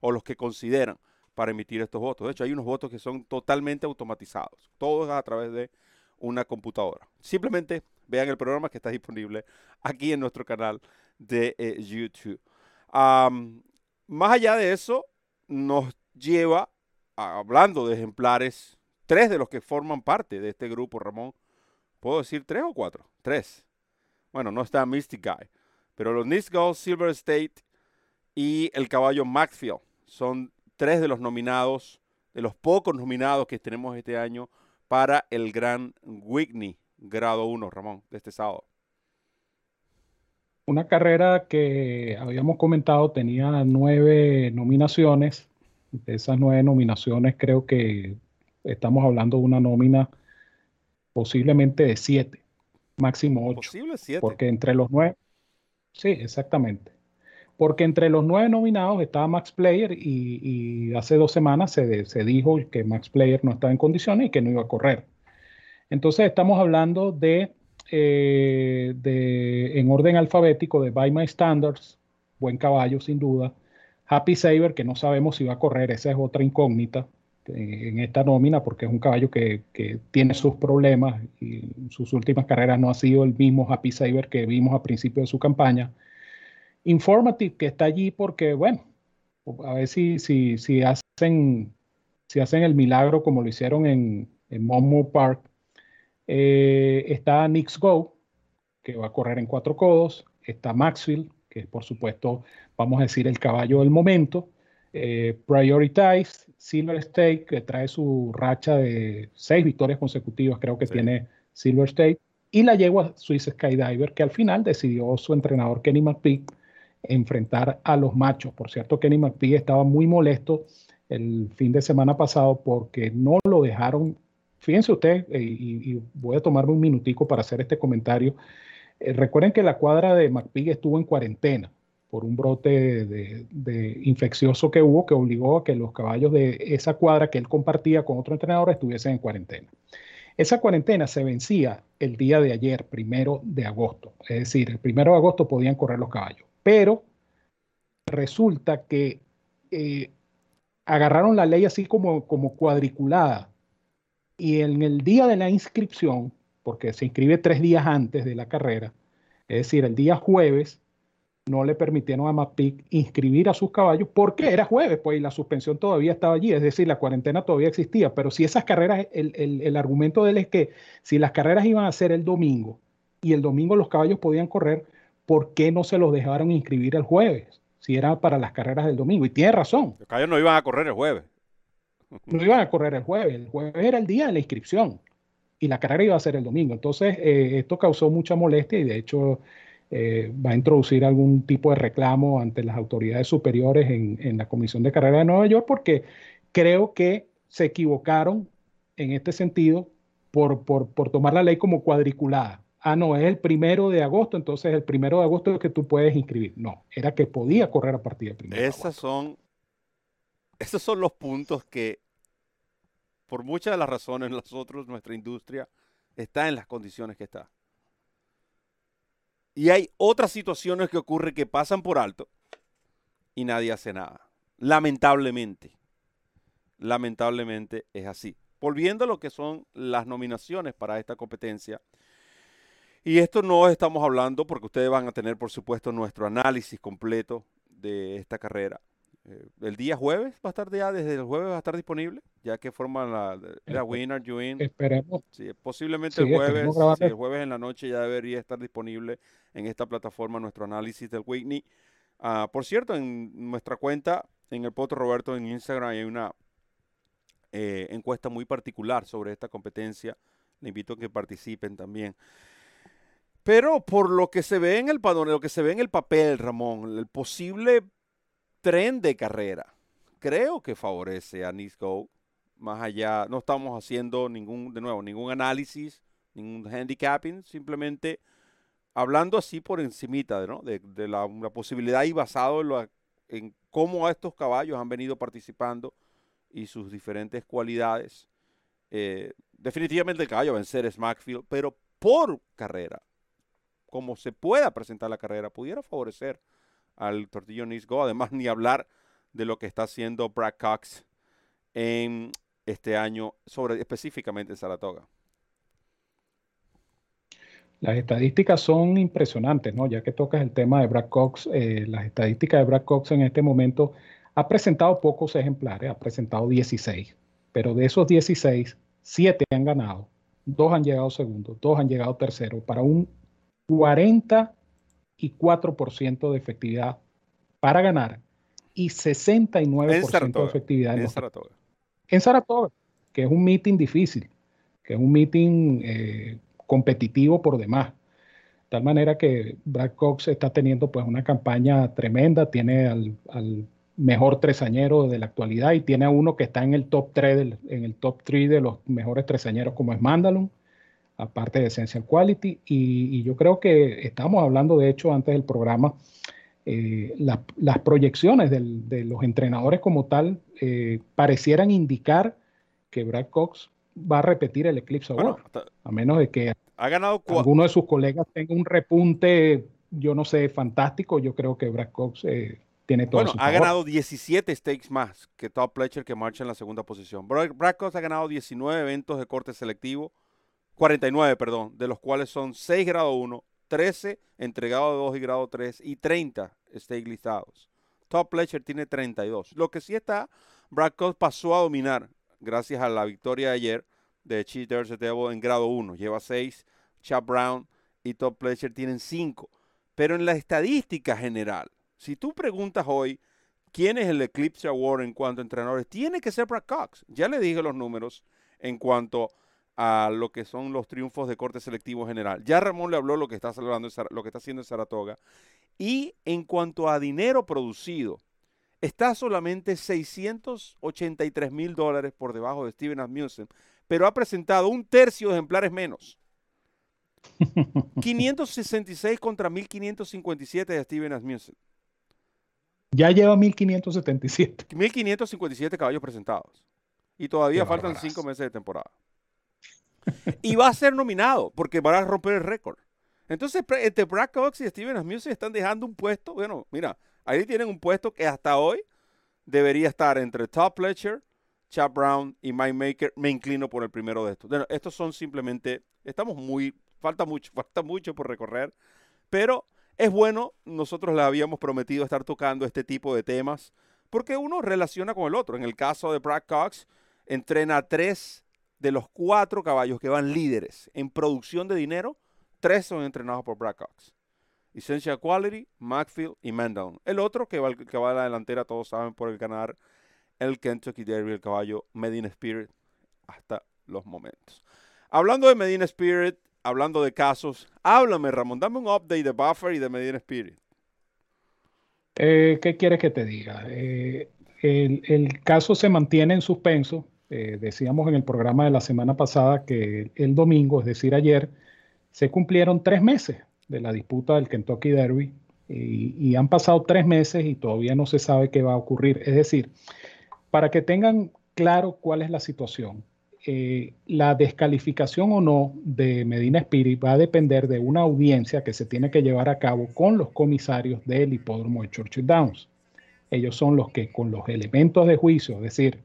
[SPEAKER 1] o los que consideran para emitir estos votos. De hecho, hay unos votos que son totalmente automatizados, todos a través de una computadora. Simplemente vean el programa que está disponible aquí en nuestro canal de eh, YouTube. más allá de eso, nos lleva, hablando de ejemplares, tres de los que forman parte de este grupo, Ramón. ¿Puedo decir tres o cuatro? Tres. Bueno, no está Mystic Guy. Pero los Nisgal, Silver State y el caballo Maxfield son tres de los nominados, de los pocos nominados que tenemos este año para el Gran Whitney, grado 1, Ramón, de este sábado.
[SPEAKER 2] Una carrera que habíamos comentado tenía nueve nominaciones. De esas nueve nominaciones creo que estamos hablando de una nómina posiblemente de siete, máximo ocho. Posible siete. Porque entre los nueve, Sí, exactamente. Porque entre los nueve nominados estaba Max Player y, hace dos semanas se, se, dijo que Max Player no estaba en condiciones y que no iba a correr. Entonces estamos hablando de, eh, de en orden alfabético, de By My Standards, buen caballo sin duda. Happy Saber, que no sabemos si va a correr, esa es otra incógnita en esta nómina porque es un caballo que, que, tiene sus problemas y sus últimas carreras no ha sido el mismo Happy Saber que vimos a principio de su campaña. Informative que está allí porque, bueno, a ver si, si, si, hacen, si hacen el milagro como lo hicieron en, en Monmouth Park. Eh, está Nix Go, que va a correr en cuatro codos. Está Maxfield, que por supuesto, vamos a decir, el caballo del momento. Eh, Prioritize, Silver State, que trae su racha de seis victorias consecutivas, creo que tiene Silver State, y la yegua Swiss Skydiver, que al final decidió su entrenador Kenny McPhee enfrentar a los machos. Por cierto, Kenny McPhee estaba muy molesto el fin de semana pasado porque no lo dejaron. Fíjense ustedes, eh, y, voy a tomarme un minutico para hacer este comentario. Eh, recuerden que la cuadra de McPhee estuvo en cuarentena por un brote de, infeccioso que hubo que obligó a que los caballos de esa cuadra que él compartía con otro entrenador estuviesen en cuarentena. Esa cuarentena se vencía el día de ayer, primero de agosto. Es decir, el primero de agosto podían correr los caballos. Pero resulta que eh, agarraron la ley así como, como cuadriculada. Y en el día de la inscripción, porque se inscribe tres días antes de la carrera, es decir, el día jueves, no le permitieron a MAPIC inscribir a sus caballos porque era jueves, pues y la suspensión todavía estaba allí, es decir, la cuarentena todavía existía, pero si esas carreras, el, argumento de él es que si las carreras iban a ser el domingo y el domingo los caballos podían correr, ¿por qué no se los dejaron inscribir el jueves? si era para las carreras del domingo. Y tiene razón.
[SPEAKER 1] Los caballos no iban a correr el jueves.
[SPEAKER 2] No iban a correr el jueves. El jueves era el día de la inscripción y la carrera iba a ser el domingo. Entonces, eh, esto causó mucha molestia y de hecho eh, va a introducir algún tipo de reclamo ante las autoridades superiores en, en la Comisión de Carrera de Nueva York porque creo que se equivocaron en este sentido por, por, por tomar la ley como cuadriculada ah, no, es el primero de agosto, entonces el primero de agosto es que tú puedes inscribir. No, era que podía correr a partir del primero
[SPEAKER 1] Esas
[SPEAKER 2] de agosto.
[SPEAKER 1] son, esos son los puntos que, por muchas de las razones, nosotros, nuestra industria, está en las condiciones que está. Y hay otras situaciones que ocurren que pasan por alto y nadie hace nada. Lamentablemente. Lamentablemente es así. Volviendo a lo que son las nominaciones para esta competencia, y esto no estamos hablando porque ustedes van a tener, por supuesto, nuestro análisis completo de esta carrera. Eh, el día jueves va a estar ya, desde el jueves va a estar disponible, ya que forman la, la Winner, Win.
[SPEAKER 2] Esperemos.
[SPEAKER 1] Sí, posiblemente
[SPEAKER 2] Sí,
[SPEAKER 1] el jueves, sí, el jueves en la noche ya debería estar disponible en esta plataforma nuestro análisis del Whitney. Ah, por cierto, en nuestra cuenta, en el Poto Roberto en Instagram, hay una eh, encuesta muy particular sobre esta competencia. Le invito a que participen también. Pero por lo que se ve en el lo que se ve en el papel, Ramón, el posible tren de carrera, creo que favorece a Nice Go. Más allá, no estamos haciendo ningún, de nuevo, ningún análisis, ningún handicapping, simplemente hablando así por encimita ¿no? de, la posibilidad y basado en, lo- en cómo estos caballos han venido participando y sus diferentes cualidades. Eh, definitivamente el caballo a vencer es Maxfield, pero por carrera, como se pueda presentar la carrera, pudiera favorecer al Tortillo Nice Go. Además, ni hablar de lo que está haciendo Brad Cox en este año, sobre, específicamente en Saratoga.
[SPEAKER 2] Las estadísticas son impresionantes, ¿no? Ya que tocas el tema de Brad Cox, eh, las estadísticas de Brad Cox en este momento ha presentado pocos ejemplares, ha presentado 16, pero de esos 16, 7 han ganado, 2 han llegado segundos, 2 han llegado terceros, para un 44% de efectividad para ganar y 69%
[SPEAKER 1] En
[SPEAKER 2] de efectividad en
[SPEAKER 1] Saratoga.
[SPEAKER 2] en Saratoga, que es un meeting difícil, que es un meeting eh, competitivo por demás. De tal manera que Brad Cox está teniendo pues una campaña tremenda, tiene al, al mejor tresañero de la actualidad y tiene a uno que está en el top 3 del- en el top 3 de los mejores tresañeros como es Mandalun, aparte de Essential Quality y, y yo creo que estamos hablando de hecho antes del programa eh, la- las proyecciones del- de los entrenadores como tal eh, parecieran indicar que Brad Cox va a repetir el Eclipse Award,
[SPEAKER 1] Bueno,
[SPEAKER 2] a menos de que
[SPEAKER 1] ha ganado
[SPEAKER 2] alguno de sus colegas tenga un repunte, yo no sé, fantástico. Yo creo que Brad Cox eh, tiene todo
[SPEAKER 1] Bueno,
[SPEAKER 2] su
[SPEAKER 1] ha
[SPEAKER 2] favor.
[SPEAKER 1] ganado 17 stakes más que Top Pletcher que marcha en la segunda posición. Brad Brad Cox ha ganado 19 eventos de corte selectivo, 49, perdón, de los cuales son 6 grado 1, 13 entregado 2 y grado 3 y 30 stakes listados. Top Pletcher tiene 32. Lo que sí está, Brad Cox pasó a dominar gracias a la victoria de ayer de Cheaters Devil en grado 1. Lleva 6, Chap Brown y Top Pletcher tienen 5. Pero en la estadística general, si tú preguntas hoy quién es el Eclipse Award en cuanto a entrenadores, tiene que ser Brad Cox. Ya le dije los números en cuanto a lo que son los triunfos de corte selectivo general. Ya Ramón le habló lo que está celebrando lo que está haciendo en Saratoga. Y en cuanto a dinero producido, está solamente 683 mil dólares por debajo de Steven Asmussen, pero ha presentado un tercio de ejemplares menos. 566 contra 1557 de Steven Asmussen.
[SPEAKER 2] Ya lleva 1577.
[SPEAKER 1] 1557 caballos presentados. Y todavía
[SPEAKER 2] Qué
[SPEAKER 1] faltan
[SPEAKER 2] bárbaras.
[SPEAKER 1] cinco meses de temporada. Y va a ser nominado porque va a romper el récord. Entonces, entre Brad Cox y Steven Asmussen están dejando un puesto. Bueno, mira, ahí tienen un puesto que hasta hoy debería estar entre Top Pletcher, Chap Brown y Mike Maker. Me inclino por el primero de estos. Bueno, estos son simplemente, estamos muy, falta mucho, falta mucho por recorrer. Pero es bueno, nosotros le habíamos prometido estar tocando este tipo de temas porque uno relaciona con el otro. En el caso de Brad Cox, entrena tres de los cuatro caballos que van líderes en producción de dinero, tres son entrenados por Brad Cox. Essential Quality, Macfield y Mandown. El otro que va, que va a la delantera, todos saben, por el ganar el Kentucky Derby, el caballo Medina Spirit, hasta los momentos. Hablando de Medina Spirit, hablando de casos, háblame, Ramón, dame un update de Buffer y de Medina Spirit.
[SPEAKER 2] Eh, ¿Qué quieres que te diga? Eh, el, caso se mantiene en suspenso. Eh, decíamos en el programa de la semana pasada que el domingo, es decir, ayer, se cumplieron tres meses de la disputa del Kentucky Derby y, han pasado tres meses y todavía no se sabe qué va a ocurrir. Es decir, para que tengan claro cuál es la situación, eh, la descalificación o no de Medina Spirit va a depender de una audiencia que se tiene que llevar a cabo con los comisarios del hipódromo de Churchill Downs. Ellos son los que con los elementos de juicio, es decir,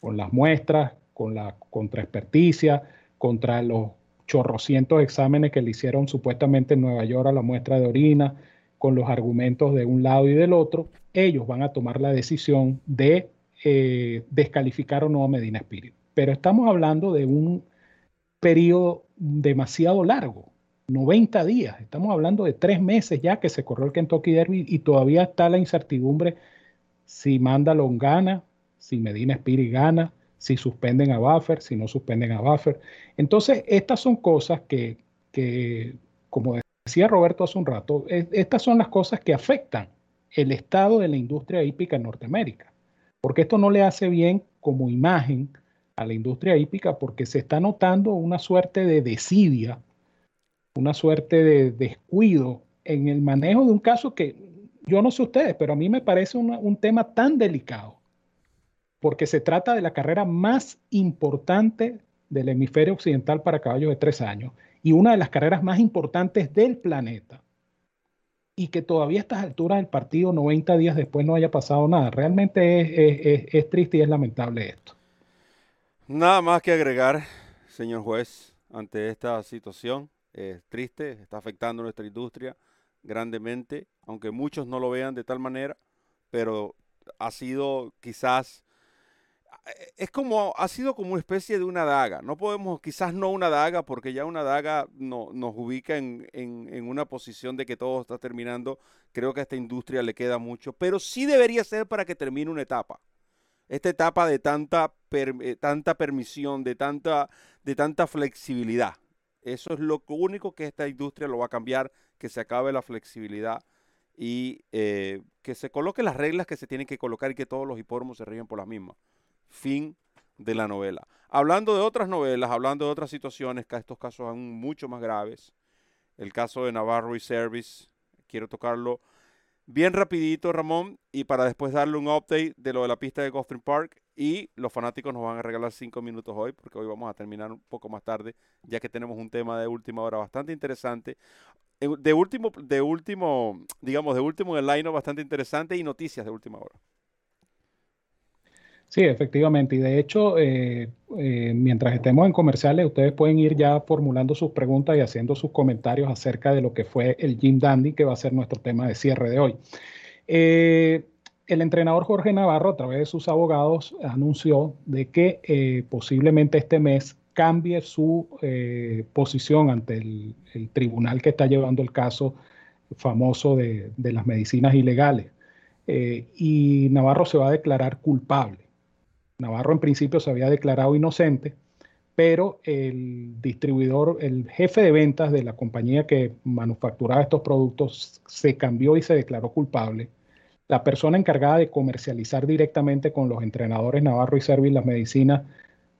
[SPEAKER 2] con las muestras, con la contraexperticia, contra los chorrocientos exámenes que le hicieron supuestamente en Nueva York a la muestra de orina, con los argumentos de un lado y del otro, ellos van a tomar la decisión de eh, descalificar o no a Medina Spirit. Pero estamos hablando de un periodo demasiado largo, 90 días. Estamos hablando de tres meses ya que se corrió el Kentucky Derby y todavía está la incertidumbre si Mandalon gana, si Medina Spirit gana, si suspenden a Buffer, si no suspenden a Buffer. Entonces, estas son cosas que, como decía Roberto hace un rato, estas son las cosas que afectan el estado de la industria hípica en Norteamérica, porque esto no le hace bien como imagen a la industria hípica porque se está notando una suerte de desidia, una suerte de descuido en el manejo de un caso que yo no sé ustedes, pero a mí me parece un tema tan delicado porque se trata de la carrera más importante del hemisferio occidental para caballos de tres años y una de las carreras más importantes del planeta. Y que todavía a estas alturas del partido, 90 días después, no haya pasado nada. Realmente es, triste y es lamentable esto.
[SPEAKER 1] Nada más que agregar, señor juez, ante esta situación. Es triste, está afectando nuestra industria grandemente, aunque muchos no lo vean de tal manera, pero ha sido quizás es como, ha sido como una especie de una daga. No podemos, quizás no una daga, porque ya una daga no, nos ubica en, una posición de que todo está terminando. Creo que a esta industria le queda mucho, pero sí debería ser para que termine una etapa. Esta etapa de tanta, eh, tanta permisión, de tanta, de tanta flexibilidad. Eso es lo único que esta industria lo va a cambiar, que se acabe la flexibilidad y eh, que se coloquen las reglas que se tienen que colocar y que todos los hipódromos se rigen por las mismas. Fin de la novela. Hablando de otras novelas, hablando de otras situaciones, que estos casos son mucho más graves. El caso de Navarro y Service, quiero tocarlo bien rapidito, Ramón, y para después darle un update de lo de la pista de Gotham Park. Y los fanáticos nos van a regalar cinco minutos hoy, porque hoy vamos a terminar un poco más tarde, ya que tenemos un tema de última hora bastante interesante. Eh, de último, de último, digamos, de último en el line bastante interesante y noticias de última hora.
[SPEAKER 2] Sí, efectivamente. Y de hecho, eh, eh, mientras estemos en comerciales, ustedes pueden ir ya formulando sus preguntas y haciendo sus comentarios acerca de lo que fue el Jim Dandy, que va a ser nuestro tema de cierre de hoy. Eh, el entrenador Jorge Navarro, a través de sus abogados, anunció de que posiblemente este mes cambie su posición ante el, tribunal que está llevando el caso famoso de las medicinas ilegales. y Navarro se va a declarar culpable. Navarro en principio se había declarado inocente, pero el distribuidor, el jefe de ventas de la compañía que manufacturaba estos productos se cambió y se declaró culpable. La persona encargada de comercializar directamente con los entrenadores Navarro y Servil las medicinas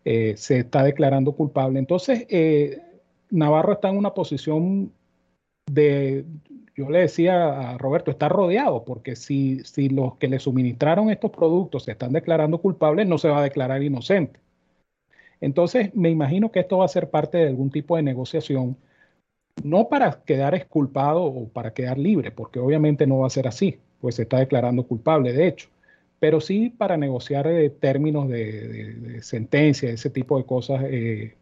[SPEAKER 2] eh, se está declarando culpable. Entonces, eh, Navarro está en una posición de, yo le decía a Roberto, está rodeado, porque si, si los que le suministraron estos productos se están declarando culpables, no se va a declarar inocente. Entonces, me imagino que esto va a ser parte de algún tipo de negociación, no para quedar exculpado o para quedar libre, porque obviamente no va a ser así, pues se está declarando culpable, de hecho, pero sí para negociar eh, términos de, sentencia, ese tipo de cosas, eh,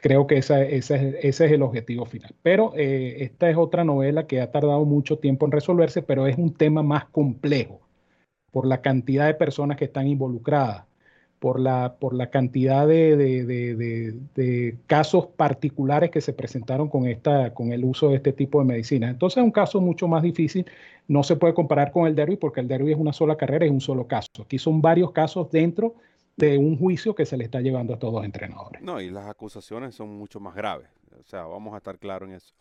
[SPEAKER 2] creo que ese es el objetivo final. Pero eh, esta es otra novela que ha tardado mucho tiempo en resolverse, pero es un tema más complejo por la cantidad de personas que están involucradas, por la, por la cantidad de, de, casos particulares que se presentaron con, esta, con el uso de este tipo de medicina. Entonces es un caso mucho más difícil, no se puede comparar con el derby porque el derby es una sola carrera, es un solo caso. Aquí son varios casos dentro de un juicio que se le está llevando a todos los entrenadores.
[SPEAKER 1] No, y las acusaciones son mucho más graves, o sea, vamos a estar claros en eso.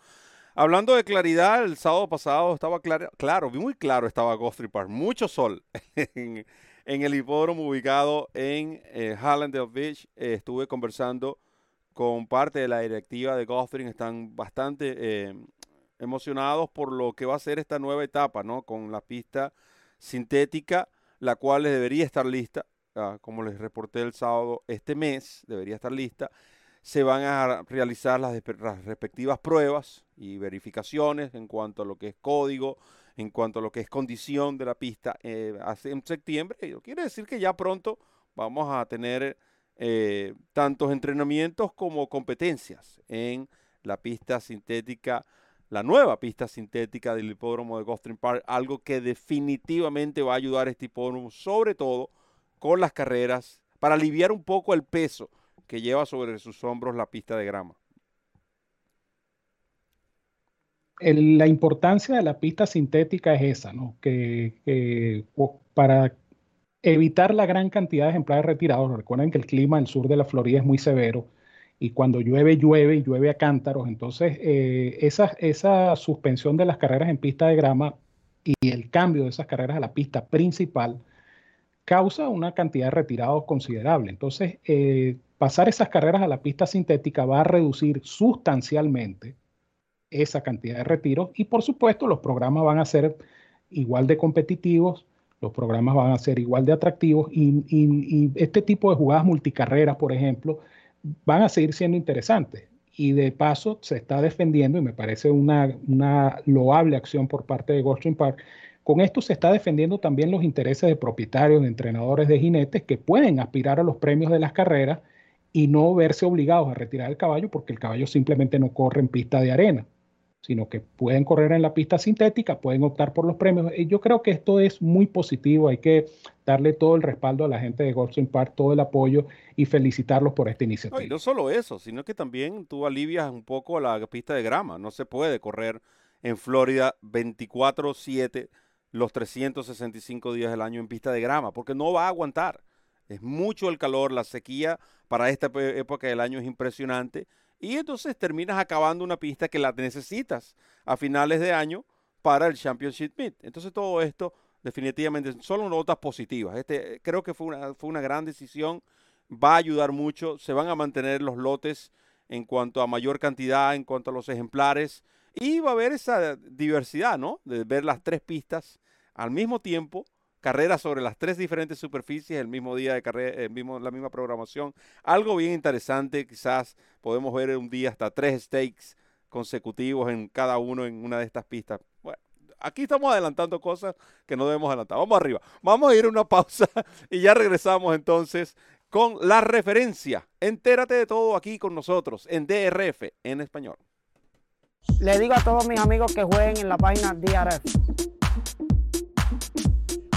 [SPEAKER 1] Hablando de claridad, el sábado pasado estaba claro, claro muy claro estaba Gulfstream Park, mucho sol en, el hipódromo ubicado en eh, Hallandale Beach. Eh, estuve conversando con parte de la directiva de Gulfstream. Están bastante eh, emocionados por lo que va a ser esta nueva etapa, ¿no? Con la pista sintética, la cual debería estar lista. Ah, como les reporté el sábado, este mes debería estar lista. Se van a realizar las respectivas pruebas y verificaciones en cuanto a lo que es código, en cuanto a lo que es condición de la pista eh, en septiembre. Quiere decir que ya pronto vamos a tener eh, tantos entrenamientos como competencias en la pista sintética, la nueva pista sintética del hipódromo de Gulfstream Park, algo que definitivamente va a ayudar a este hipódromo, sobre todo con las carreras, para aliviar un poco el peso que lleva sobre sus hombros la pista de grama.
[SPEAKER 2] la importancia de la pista sintética es esa, ¿no? Que, para evitar la gran cantidad de ejemplares retirados, recuerden que el clima en el sur de la Florida es muy severo y cuando llueve, llueve y llueve a cántaros, entonces eh, esa, esa suspensión de las carreras en pista de grama y el cambio de esas carreras a la pista principal causa una cantidad de retirados considerable. Entonces, eh, pasar esas carreras a la pista sintética va a reducir sustancialmente esa cantidad de retiros y por supuesto los programas van a ser igual de competitivos, los programas van a ser igual de atractivos y, este tipo de jugadas multicarreras, por ejemplo, van a seguir siendo interesantes. Y de paso se está defendiendo, y me parece una, una loable acción por parte de Goldstream Park, con esto se está defendiendo también los intereses de propietarios, de entrenadores de jinetes que pueden aspirar a los premios de las carreras y no verse obligados a retirar el caballo porque el caballo simplemente no corre en pista de arena sino que pueden correr en la pista sintética, pueden optar por los premios. Yo creo que esto es muy positivo, hay que darle todo el respaldo a la gente de Goldstein Park, todo el apoyo y felicitarlos por esta iniciativa.
[SPEAKER 1] No, y no solo eso, sino que también tú alivias un poco la pista de grama. No se puede correr en Florida 24/7 los 365 días del año en pista de grama, porque no va a aguantar. Es mucho el calor, la sequía para esta época del año es impresionante y entonces terminas acabando una pista que la necesitas a finales de año para el Championship Meet. Entonces todo esto definitivamente son notas positivas. Este, creo que fue una, fue una gran decisión, va a ayudar mucho, se van a mantener los lotes en cuanto a mayor cantidad, en cuanto a los ejemplares, y va a haber esa diversidad, ¿no? De ver las tres pistas al mismo tiempo carreras sobre las tres diferentes superficies el mismo día de carrera, el la misma programación. Algo bien interesante, quizás podemos ver un día hasta tres stakes consecutivos en cada uno en una de estas pistas. Bueno, aquí estamos adelantando cosas que no debemos adelantar. Vamos arriba. Vamos a ir a una pausa y ya regresamos entonces con la referencia. Entérate de todo aquí con nosotros en DRF en español.
[SPEAKER 3] Le digo a todos mis amigos que jueguen en la página DRF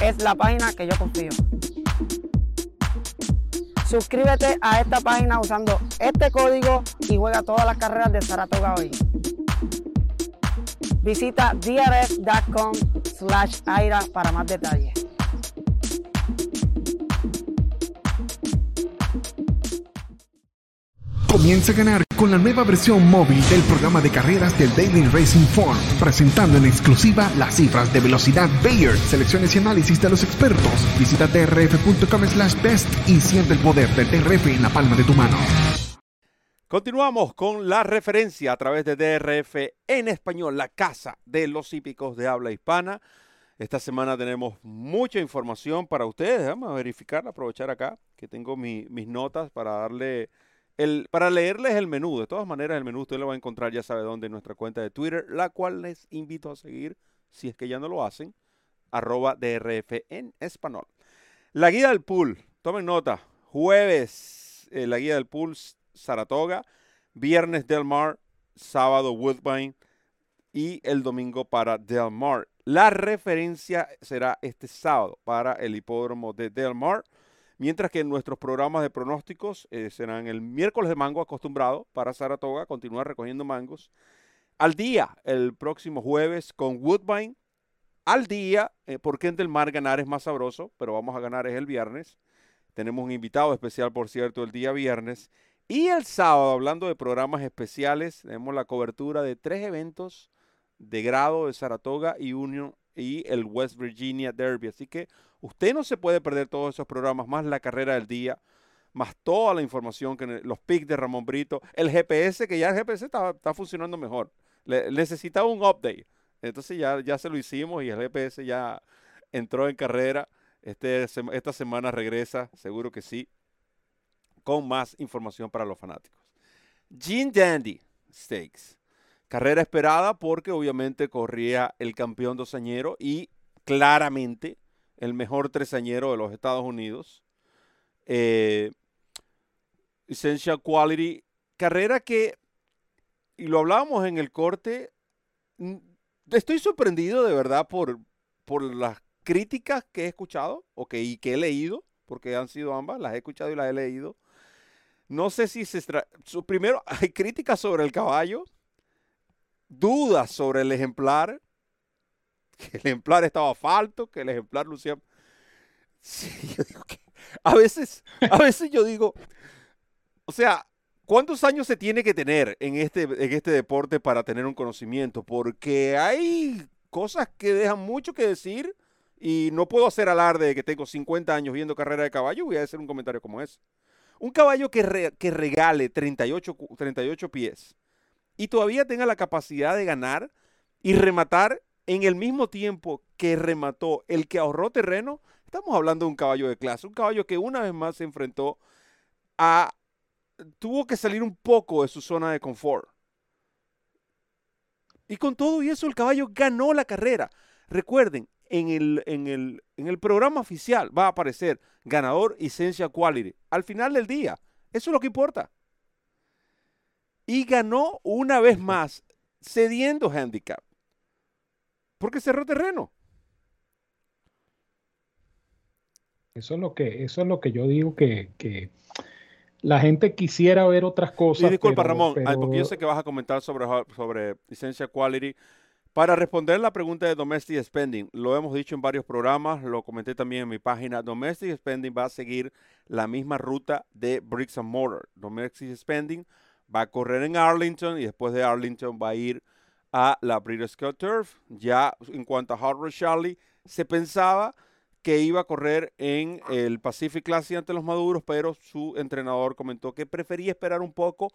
[SPEAKER 3] es la página que yo confío. Suscríbete a esta página usando este código y juega todas las carreras de Saratoga hoy. Visita drf.com slash aira para más detalles.
[SPEAKER 4] Comienza a ganar con la nueva versión móvil del programa de carreras del Daily Racing Form, presentando en exclusiva las cifras de velocidad Bayer, selecciones y análisis de los expertos. Visita drf.com slash best y siente el poder del DRF en la palma de tu mano.
[SPEAKER 1] Continuamos con la referencia a través de DRF en español, la casa de los hípicos de habla hispana. Esta semana tenemos mucha información para ustedes. Vamos a verificar, aprovechar acá que tengo mis notas para darle para leerles el menú, de todas maneras el menú usted lo va a encontrar ya sabe dónde en nuestra cuenta de Twitter, la cual les invito a seguir si es que ya no lo hacen, arroba DRF en español. La guía del pool, tomen nota, jueves eh, la guía del pool Saratoga, viernes Del Mar, sábado Woodbine y el domingo para Del Mar. La referencia será este sábado para el hipódromo de Del Mar Mientras que nuestros programas de pronósticos eh, serán el miércoles de mango acostumbrado para Saratoga, continuar recogiendo mangos. Al día, el próximo jueves con Woodbine. Al día, eh, porque en Del Mar ganar es más sabroso, pero vamos a ganar es el viernes. Tenemos un invitado especial, por cierto, el día viernes. Y el sábado, hablando de programas especiales, tenemos la cobertura de tres eventos de grado de Saratoga y Union y el West Virginia Derby. Así que usted no se puede perder todos esos programas, más la carrera del día, más toda la información, que los pics de Ramón Brito, el GPS, que ya el GPS está, funcionando mejor. necesitaba un update. Entonces ya, ya se lo hicimos y el GPS ya entró en carrera. Este, esta semana regresa, seguro que sí, con más información para los fanáticos. Gene Dandy Stakes. Carrera esperada porque obviamente corría el campeón dosañero y claramente el mejor tresañero de los Estados Unidos. Eh, Essential Quality. Carrera que, y lo hablábamos en el corte, estoy sorprendido de verdad por, por las críticas que he escuchado o que, y que he leído, porque han sido ambas, las he escuchado y las he leído. No sé si se... Primero, hay críticas sobre el caballo, dudas sobre el ejemplar, que el ejemplar estaba falto, que el ejemplar lucía... a veces, a veces yo digo, o sea, ¿cuántos años se tiene que tener en este, en este deporte para tener un conocimiento? Porque hay cosas que dejan mucho que decir y no puedo hacer alarde de que tengo 50 años viendo carrera de caballo, voy a hacer un comentario como ese. Un caballo que, que regale 38, 38 pies y todavía tenga la capacidad de ganar y rematar en el mismo tiempo que remató el que ahorró terreno, estamos hablando de un caballo de clase, un caballo que una vez más se enfrentó a... tuvo que salir un poco de su zona de confort. Y con todo y eso el caballo ganó la carrera. Recuerden, en el, en el, en el programa oficial va a aparecer ganador y Essential Quality. Al final del día, eso es lo que importa y ganó una vez más, cediendo handicap, porque cerró terreno.
[SPEAKER 2] Eso es lo que, eso es lo que yo digo que, la gente quisiera ver otras cosas.
[SPEAKER 1] disculpa, Ramón, porque yo sé que vas a comentar sobre, sobre licencia quality. Para responder la pregunta de Domestic Spending, lo hemos dicho en varios programas, lo comenté también en mi página. Domestic Spending va a seguir la misma ruta de Bricks and Mortar. Domestic Spending va a correr en Arlington y después de Arlington va a ir a la British Scott Turf. Ya en cuanto a Hard Charlie, se pensaba que iba a correr en el Pacific Classic ante los Maduros, pero su entrenador comentó que prefería esperar un poco.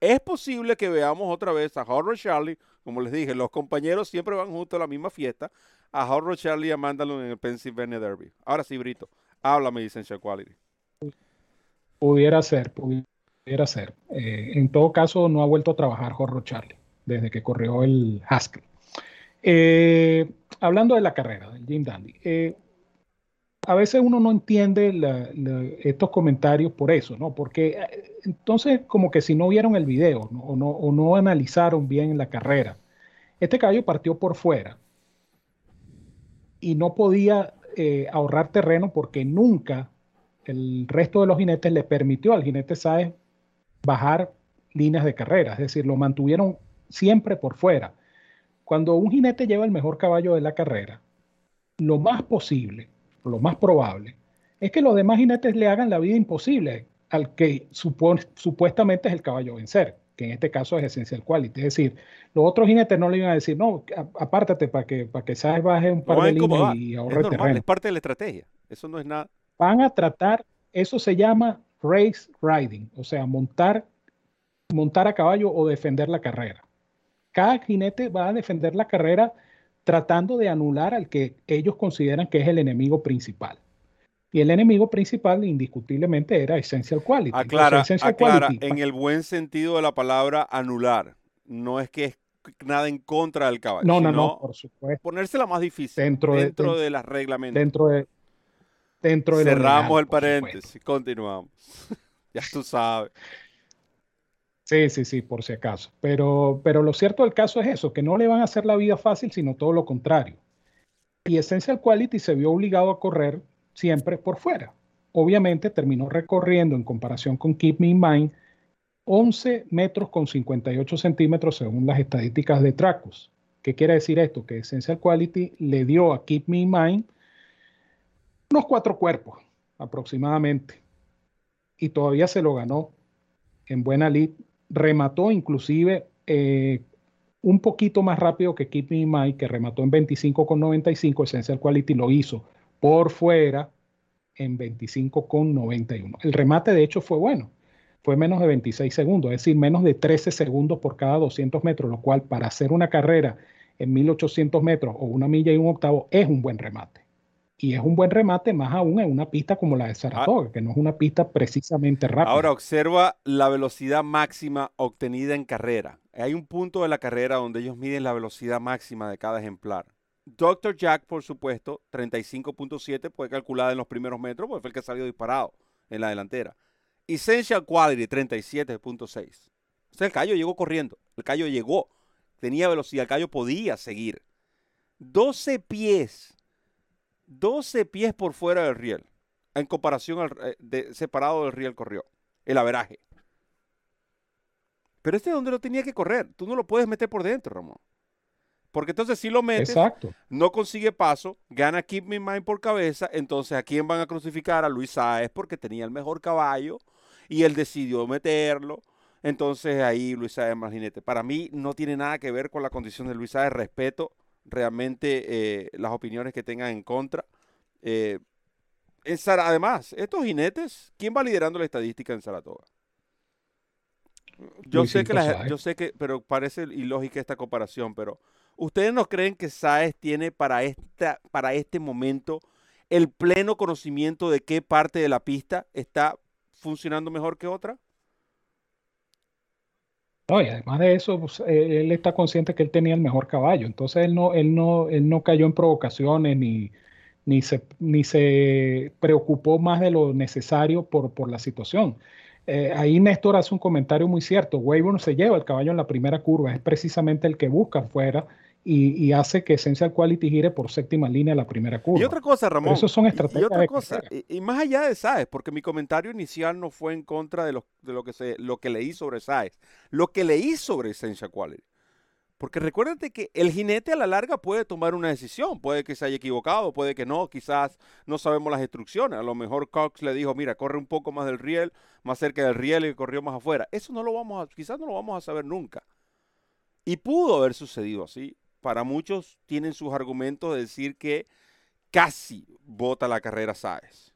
[SPEAKER 1] Es posible que veamos otra vez a Hard Charlie, como les dije, los compañeros siempre van juntos a la misma fiesta, a Hard Charlie y a Mandalun en el Pennsylvania Derby. Ahora sí, Brito, háblame Essential Quality.
[SPEAKER 2] Pudiera ser, pudiera ser. Eh, en todo caso, no ha vuelto a trabajar Jorro Charlie desde que corrió el Haskell. Eh, hablando de la carrera del Jim Dandy, eh, a veces uno no entiende estos comentarios por eso, ¿no? Porque entonces como que si no vieron el video O, no, o, no, analizaron bien la carrera. Este caballo partió por fuera y no podía ahorrar terreno porque nunca el resto de los jinetes le permitió al jinete Sáez bajar líneas de carrera, es decir, lo mantuvieron siempre por fuera. Cuando un jinete lleva el mejor caballo de la carrera, lo más posible, lo más probable, es que los demás jinetes le hagan la vida imposible al que supuestamente es el caballo vencer, que en este caso es Essential Quality. Es decir, los otros jinetes no le iban a decir, no, apártate para que, para que sabes baje un par de líneas y ahorre es terreno.
[SPEAKER 1] Es parte de la estrategia, eso no es nada.
[SPEAKER 2] Van a tratar, eso se llama race riding, o sea, montar, montar a caballo o defender la carrera. Cada jinete va a defender la carrera tratando de anular al que ellos consideran que es el enemigo principal. Y el enemigo principal indiscutiblemente era Essential Quality.
[SPEAKER 1] Aclara, aclara en el buen sentido de la palabra anular. No es que es nada en contra del caballo.
[SPEAKER 2] No, no, no, por supuesto.
[SPEAKER 1] Ponérsela más difícil dentro, dentro de, las reglamentos.
[SPEAKER 2] Dentro de, dentro de
[SPEAKER 1] Cerramos el paréntesis, continuamos. ya tú sabes.
[SPEAKER 2] Sí, sí, sí, por si acaso. Pero, pero lo cierto del caso es eso, que no le van a hacer la vida fácil, sino todo lo contrario. Y Essential Quality se vio obligado a correr siempre por fuera. obviamente terminó recorriendo en comparación con Keep Me in Mind 11 metros con 58 centímetros según las estadísticas de Tracus. ¿Qué quiere decir esto? Que Essential Quality le dio a Keep Me in Mind unos cuatro cuerpos aproximadamente y todavía se lo ganó en buena lead. Remató inclusive eh, un poquito más rápido que Keep Me in Mind, que remató en 25,95. Essential Quality lo hizo por fuera en 25,91. El remate de hecho fue bueno, fue menos de 26 segundos, es decir, menos de 13 segundos por cada 200 metros, lo cual para hacer una carrera en 1800 metros o una milla y un octavo es un buen remate. Y es un buen remate más aún en una pista como la de Saratoga, que no es una pista precisamente rápida.
[SPEAKER 1] Ahora observa la velocidad máxima obtenida en carrera. Hay un punto de la carrera donde ellos miden la velocidad máxima de cada ejemplar. Dr. Jack, por supuesto, 35.7 fue calculada en los primeros metros porque fue el que salió disparado en la delantera. Essential Quality, 37.6. O sea, el Cayo llegó corriendo. El Cayo llegó. Tenía velocidad. El Cayo podía seguir. 12 pies. 12 pies por fuera del riel. En comparación al eh, de, separado del riel corrió. El averaje. Pero este es donde lo tenía que correr. Tú no lo puedes meter por dentro, Ramón. Porque entonces si lo metes,
[SPEAKER 2] Exacto.
[SPEAKER 1] no consigue paso, gana Keep Me in Mind por cabeza, entonces ¿a quién van a crucificar? A Luis Sáez porque tenía el mejor caballo y él decidió meterlo. Entonces ahí Luis Sáez más jinete. Para mí no tiene nada que ver con la condición de Luis Sáez. Respeto realmente eh, las opiniones que tengan en contra. Eh, en además, estos jinetes, ¿quién va liderando la estadística en Saratoga? Yo sé que la, yo sé que, pero parece ilógica esta comparación, pero ¿ustedes no creen que Sáez tiene para esta, para este momento el pleno conocimiento de qué parte de la pista está funcionando mejor que otra?
[SPEAKER 2] No, y además de eso, pues, eh, él está consciente que él tenía el mejor caballo. Entonces él no, él no, él no cayó en provocaciones ni, ni se, ni se preocupó más de lo necesario por, por la situación. Eh, ahí Néstor hace un comentario muy cierto. Wayburn se lleva el caballo en la primera curva, es precisamente el que busca afuera y, y hace que Essential Quality gire por séptima línea la primera curva.
[SPEAKER 1] Y otra cosa, Ramón.
[SPEAKER 2] eso son
[SPEAKER 1] y- y
[SPEAKER 2] estrategias
[SPEAKER 1] otra cosa, y, y más allá de Sáez, porque mi comentario inicial no fue en contra de lo, de lo que se, lo que leí sobre Sáez, lo que leí sobre Essential Quality. Porque recuérdate que el jinete a la larga puede tomar una decisión, puede que se haya equivocado, puede que no, quizás no sabemos las instrucciones. A lo mejor Cox le dijo, mira, corre un poco más del riel, más cerca del riel y corrió más afuera. Eso no lo vamos a, quizás no lo vamos a saber nunca. Y pudo haber sucedido así. Para muchos tienen sus argumentos de decir que casi bota la carrera Sáez.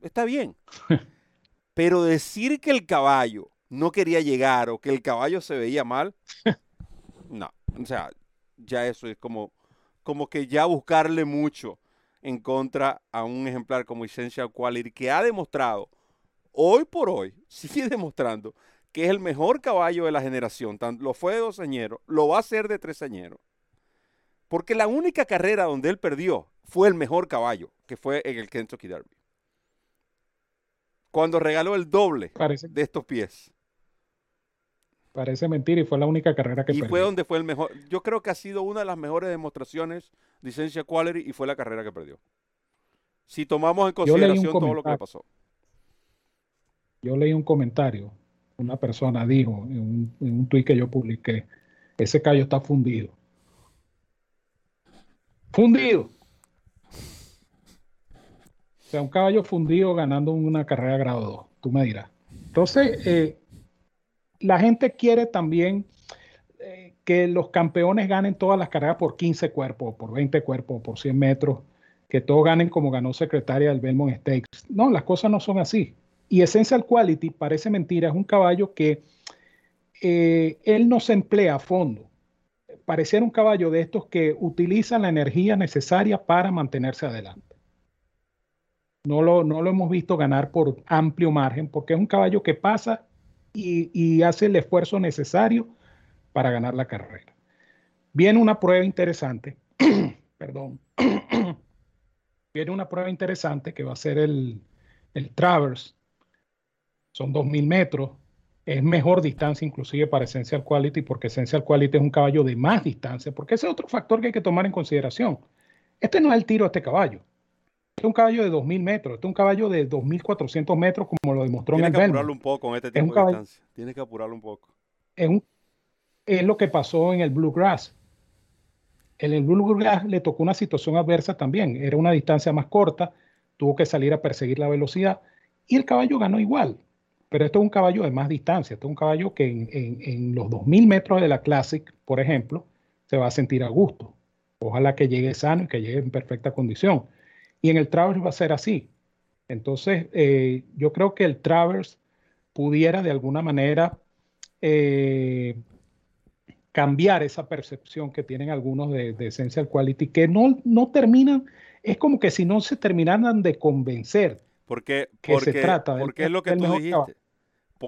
[SPEAKER 1] Está bien. Pero decir que el caballo no quería llegar o que el caballo se veía mal, no. O sea, ya eso es como, como que ya buscarle mucho en contra a un ejemplar como Essential Quality que ha demostrado, hoy por hoy, sigue demostrando que es el mejor caballo de la generación. Tan- Lo fue de dos añeros, lo va a ser de tres añeros. Porque la única carrera donde él perdió fue el mejor caballo, que fue en el Kentucky Derby. Cuando regaló el doble
[SPEAKER 2] Parece,
[SPEAKER 1] de estos pies.
[SPEAKER 2] parece mentira y fue la única carrera que
[SPEAKER 1] Y
[SPEAKER 2] perdió.
[SPEAKER 1] fue donde fue el mejor. Yo creo que ha sido una de las mejores demostraciones de Essential Quality y fue la carrera que perdió. Si tomamos en consideración todo lo que pasó.
[SPEAKER 2] Yo leí un comentario, una persona dijo en un, en un tuit que yo publiqué, ese callo está fundido. Fundido. O sea, un caballo fundido ganando una carrera grado 2, tú me dirás. Entonces, eh, la gente quiere también eh, que los campeones ganen todas las carreras por 15 cuerpos, por 20 cuerpos, por 100 metros, que todos ganen como ganó secretaria del Belmont Stakes. No, las cosas no son así. Y Essential Quality, parece mentira, es un caballo que eh, él no se emplea a fondo. Pareciera un caballo de estos que utiliza la energía necesaria para mantenerse adelante. No lo, no lo hemos visto ganar por amplio margen, porque es un caballo que pasa y, y hace el esfuerzo necesario para ganar la carrera. Viene una prueba interesante, perdón, viene una prueba interesante que va a ser el, el Travers, son 2.000 metros, es mejor distancia inclusive para Essential Quality, porque Essential Quality es un caballo de más distancia, porque ese es otro factor que hay que tomar en consideración. Este no es el tiro de este caballo. Este es un caballo de 2.000 metros, este es un caballo de 2.400 metros, como lo demostró en el
[SPEAKER 1] que
[SPEAKER 2] Belmont.
[SPEAKER 1] apurarlo un poco en este tipo de distancia. Tiene que apurarlo un poco.
[SPEAKER 2] Es, un, es lo que pasó en el Bluegrass. En el Bluegrass le tocó una situación adversa también. Era una distancia más corta, tuvo que salir a perseguir la velocidad y el caballo ganó igual. Pero esto es un caballo de más distancia. Esto es un caballo que en, en, en los 2.000 metros de la Classic, por ejemplo, se va a sentir a gusto. Ojalá que llegue sano y que llegue en perfecta condición. Y en el Travers va a ser así. Entonces, eh, yo creo que el Travers pudiera de alguna manera eh, cambiar esa percepción que tienen algunos de, de Essential Quality, que no, no terminan, es como que si no se terminaran de convencer
[SPEAKER 1] porque,
[SPEAKER 2] que
[SPEAKER 1] porque,
[SPEAKER 2] se trata
[SPEAKER 1] porque es lo que tú dijiste.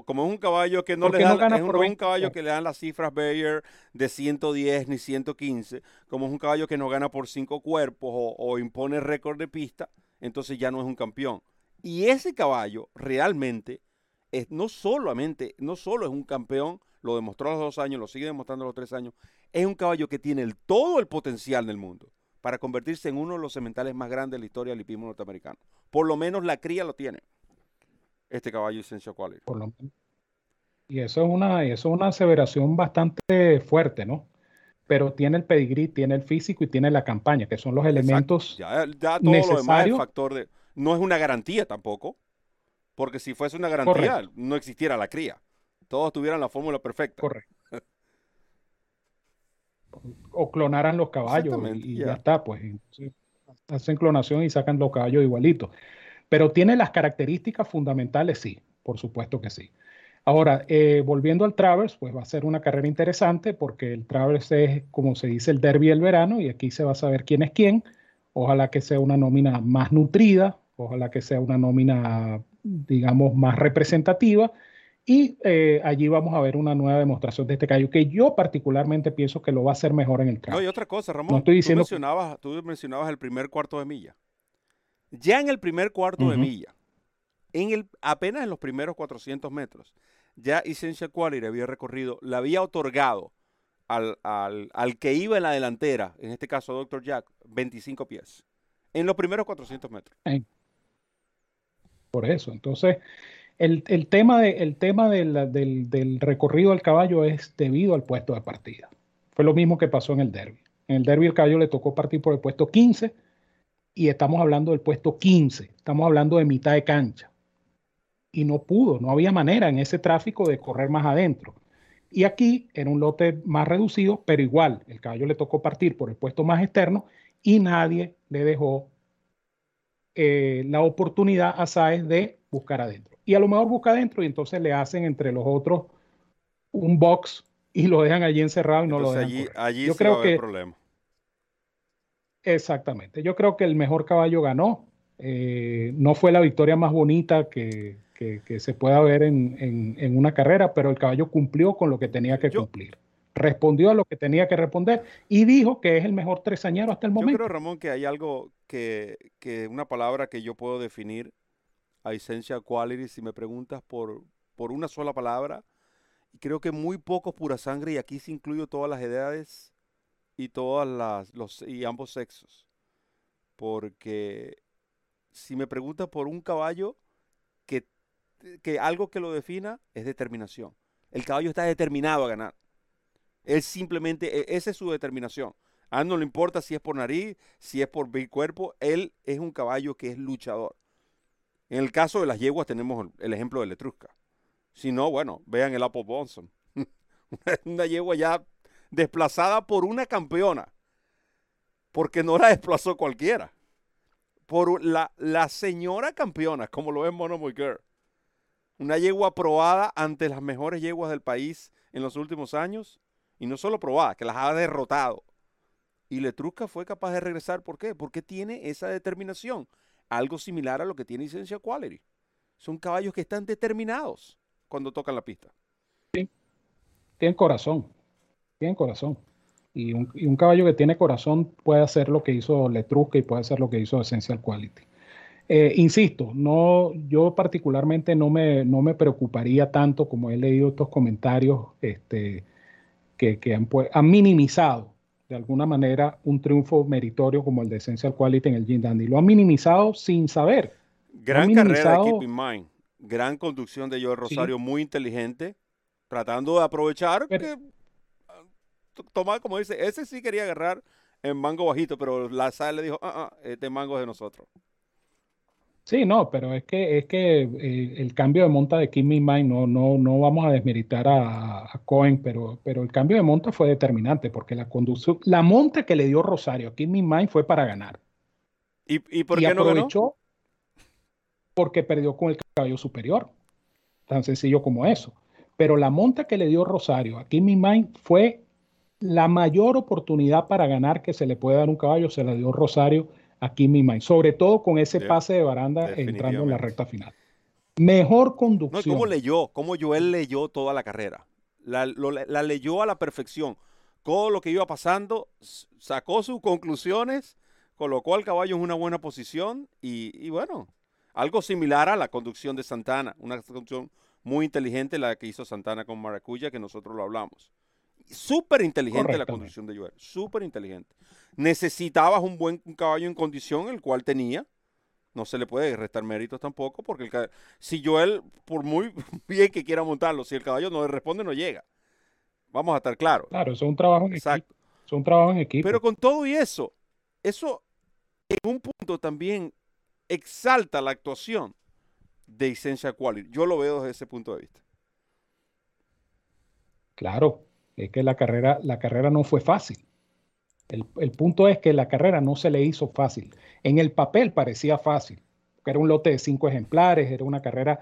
[SPEAKER 1] Como es un caballo que no
[SPEAKER 2] Porque
[SPEAKER 1] le dan,
[SPEAKER 2] no
[SPEAKER 1] es un,
[SPEAKER 2] por
[SPEAKER 1] no es
[SPEAKER 2] 20.
[SPEAKER 1] un caballo que le dan las cifras Bayer de 110 ni 115, como es un caballo que no gana por cinco cuerpos o, o impone récord de pista, entonces ya no es un campeón. Y ese caballo realmente es no solamente, no solo es un campeón, lo demostró a los dos años, lo sigue demostrando a los tres años, es un caballo que tiene el, todo el potencial del mundo para convertirse en uno de los sementales más grandes de la historia del hipismo norteamericano. Por lo menos la cría lo tiene. Este caballo Essential Quality.
[SPEAKER 2] Por lo menos. Y eso es una, eso es una aseveración bastante fuerte, ¿no? Pero tiene el pedigrí, tiene el físico y tiene la campaña, que son los elementos
[SPEAKER 1] ya, ya todo
[SPEAKER 2] necesarios.
[SPEAKER 1] lo demás es factor de. No es una garantía tampoco. Porque si fuese una garantía,
[SPEAKER 2] Correcto.
[SPEAKER 1] no existiera la cría. Todos tuvieran la fórmula perfecta.
[SPEAKER 2] Correcto. O clonaran los caballos y, y
[SPEAKER 1] ya.
[SPEAKER 2] ya está, pues. Hacen clonación y sacan los caballos igualitos. Pero tiene las características fundamentales, sí, por supuesto que sí. Ahora, eh, volviendo al Travers, pues va a ser una carrera interesante porque el Travers es, como se dice, el derby del verano y aquí se va a saber quién es quién. Ojalá que sea una nómina más nutrida, ojalá que sea una nómina, digamos, más representativa. Y eh, allí vamos a ver una nueva demostración de este caballo que yo particularmente pienso que lo va a hacer mejor en el
[SPEAKER 1] No,
[SPEAKER 2] Travers.
[SPEAKER 1] y otra cosa, Ramón.
[SPEAKER 2] No estoy
[SPEAKER 1] tú,
[SPEAKER 2] diciendo-
[SPEAKER 1] mencionabas, tú mencionabas el primer cuarto de milla. Ya en el primer cuarto de milla, en el, apenas en los primeros 400 metros, ya Essential Quality había recorrido, le había otorgado al, al, al que iba en la delantera, en este caso Dr. Jack, 25 pies. En los primeros 400 metros.
[SPEAKER 2] Por eso. Entonces, el, el tema, de, el tema de la- del, del recorrido del caballo es debido al puesto de partida. Fue lo mismo que pasó en el derby. En el derby el caballo le tocó partir por el puesto 15 y estamos hablando del puesto 15. Estamos hablando de mitad de cancha. Y no pudo, no había manera en ese tráfico de correr más adentro. Y aquí era un lote más reducido, pero igual, el caballo le tocó partir por el puesto más externo y nadie le dejó eh, la oportunidad a Sáez de buscar adentro. Y a lo mejor busca adentro y entonces le hacen entre los otros un box y lo dejan allí encerrado y no
[SPEAKER 1] Entonces
[SPEAKER 2] lo dejan
[SPEAKER 1] allí, allí
[SPEAKER 2] Yo creo que-
[SPEAKER 1] problema.
[SPEAKER 2] Exactamente. Yo creo que el mejor caballo ganó. Eh, no fue la victoria más bonita que, que- que se pueda ver en, en- en una carrera, pero el caballo cumplió con lo que tenía que
[SPEAKER 1] Yo-
[SPEAKER 2] cumplir. Respondió a lo que tenía que responder y dijo que es el mejor tresañero hasta el
[SPEAKER 1] Yo
[SPEAKER 2] momento.
[SPEAKER 1] creo, Ramón, que hay algo que, que una palabra que yo puedo definir a Essential Quality, si me preguntas por, por una sola palabra, creo que muy pocos pura sangre, y aquí se incluyo todas las edades y todas las, los, y ambos sexos. Porque si me preguntas por un caballo, que, que algo que lo defina es determinación. El caballo está determinado a ganar. Él simplemente, e- esa es su determinación. A él no le importa si es por nariz, si es por big cuerpo, él es un caballo que es luchador. En el caso de las yeguas tenemos el- ejemplo de Letrusca. Si no, bueno, vean el Apple Bonson. una yegua ya desplazada por una campeona. Porque no la desplazó cualquiera. Por la, la señora campeona, como lo es Mono Girl. Una yegua probada ante las mejores yeguas del país en los últimos años. Y no solo probada, que las ha derrotado. Y Letrusca fue capaz de regresar. ¿Por qué? Porque tiene esa determinación. Algo similar a lo que tiene Essential Quality. Son caballos que están determinados cuando tocan la pista.
[SPEAKER 2] Tienen corazón, tienen corazón. Y un, y un caballo que tiene corazón puede hacer lo que hizo Letrusca y puede hacer lo que hizo Essential Quality. Eh, insisto, no, yo particularmente no me, no me preocuparía tanto como he leído estos comentarios este, que, que han, pu- han minimizado de alguna manera un triunfo meritorio como el de Essential Quality en el Gin Dandy. Lo han minimizado sin saber.
[SPEAKER 1] Gran carrera de Keep in Mind. Gran conducción de Joel Rosario, muy inteligente, tratando de aprovechar que tomar, como dice, ese sí quería agarrar en mango bajito, pero la sal le dijo, ah, ah, este mango es de nosotros.
[SPEAKER 2] Sí, no, pero es que es que eh, el cambio de monta de Kim Mind, no, no, no vamos a desmeritar a, Cohen, pero, pero el cambio de monta fue determinante porque la conducción, la monta que le dio Rosario a Kim Mind fue para ganar.
[SPEAKER 1] ¿Y, por qué no ganó?
[SPEAKER 2] Porque perdió con el caballo superior. Tan sencillo como eso. Pero la monta que le dio Rosario a Kim Mind fue la mayor oportunidad para ganar que se le puede dar un caballo, se la dio Rosario aquí misma, sobre todo con ese pase de baranda entrando en la recta final. Mejor conducción.
[SPEAKER 1] No, ¿Cómo leyó? ¿Cómo Joel leyó toda la carrera? La, leyó a la perfección. Todo lo que iba pasando, sacó sus conclusiones, colocó al caballo en una buena posición y, bueno, algo similar a la conducción de Santana, una conducción muy inteligente la que hizo Santana con Maracuya, que nosotros lo hablamos. Súper inteligente la conducción de Joel, súper inteligente. Necesitabas un buen caballo en condición, el cual tenía. No se le puede restar méritos tampoco, porque el si Joel, por muy bien que quiera montarlo, si el caballo no le responde, no llega. Vamos a estar claros.
[SPEAKER 2] Claro, es un trabajo en equipo. Es un trabajo en equipo.
[SPEAKER 1] Pero con todo y eso, eso en un punto también exalta la actuación de Essential Quality. Yo lo veo desde ese punto de vista.
[SPEAKER 2] Claro, es que la carrera, la carrera no fue fácil. El, punto es que la carrera no se le hizo fácil. En el papel parecía fácil, porque era un lote de cinco ejemplares, era una carrera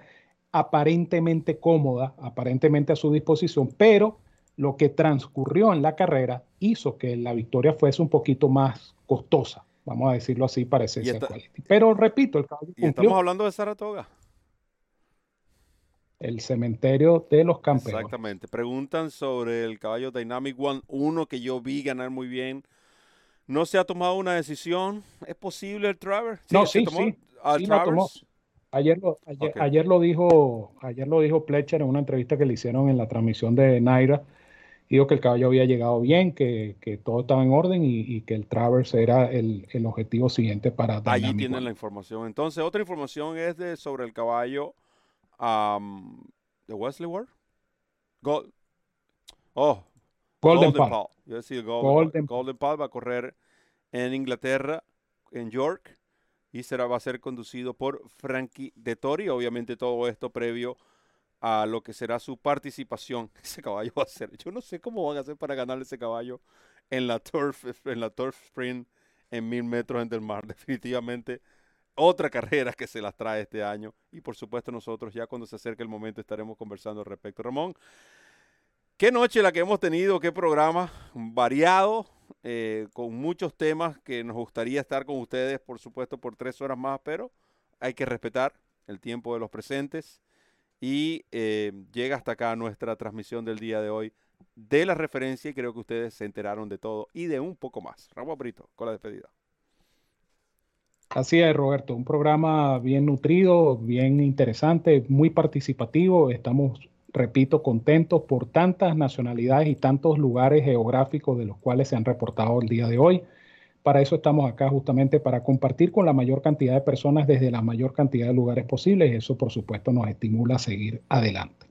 [SPEAKER 2] aparentemente cómoda, aparentemente a su disposición, pero lo que transcurrió en la carrera hizo que la victoria fuese un poquito más costosa, vamos a decirlo así, parece ser. Pero repito, el
[SPEAKER 1] caballo y estamos hablando de Saratoga
[SPEAKER 2] el cementerio de los campeones.
[SPEAKER 1] Exactamente. Preguntan sobre el caballo Dynamic One, uno que yo vi ganar muy bien. ¿No se ha tomado una decisión? ¿Es posible el Travers?
[SPEAKER 2] no, sí, sí. Ayer lo, ayer, lo dijo, ayer lo dijo Pletcher en una entrevista que le hicieron en la transmisión de Naira. Dijo que el caballo había llegado bien, que, todo estaba en orden y, que el Travers era el, objetivo siguiente para
[SPEAKER 1] Dynamic Allí tienen la información. Entonces, otra información es de sobre el caballo um, de Wesley Ward. oh,
[SPEAKER 2] Golden, Paul.
[SPEAKER 1] Yo decía Golden, Golden, Paul va a correr en Inglaterra, en York, y será, va a ser conducido por Frankie de Tori. Obviamente todo esto previo a lo que será su participación. Ese caballo va a ser. Yo no sé cómo van a hacer para ganar ese caballo en la Turf, en la Turf Sprint en mil metros en Del Mar. Definitivamente otra carrera que se las trae este año. Y por supuesto nosotros ya cuando se acerque el momento estaremos conversando al respecto. Ramón, qué noche la que hemos tenido, qué programa variado, eh, con muchos temas que nos gustaría estar con ustedes, por supuesto, por tres horas más, pero hay que respetar el tiempo de los presentes. Y eh, llega hasta acá nuestra transmisión del día de hoy de la referencia y creo que ustedes se enteraron de todo y de un poco más. Ramón Brito, con la despedida.
[SPEAKER 2] Así es, Roberto, un programa bien nutrido, bien interesante, muy participativo. Estamos, repito, contentos por tantas nacionalidades y tantos lugares geográficos de los cuales se han reportado el día de hoy. Para eso estamos acá justamente para compartir con la mayor cantidad de personas desde la mayor cantidad de lugares posibles. Eso, por supuesto, nos estimula a seguir adelante.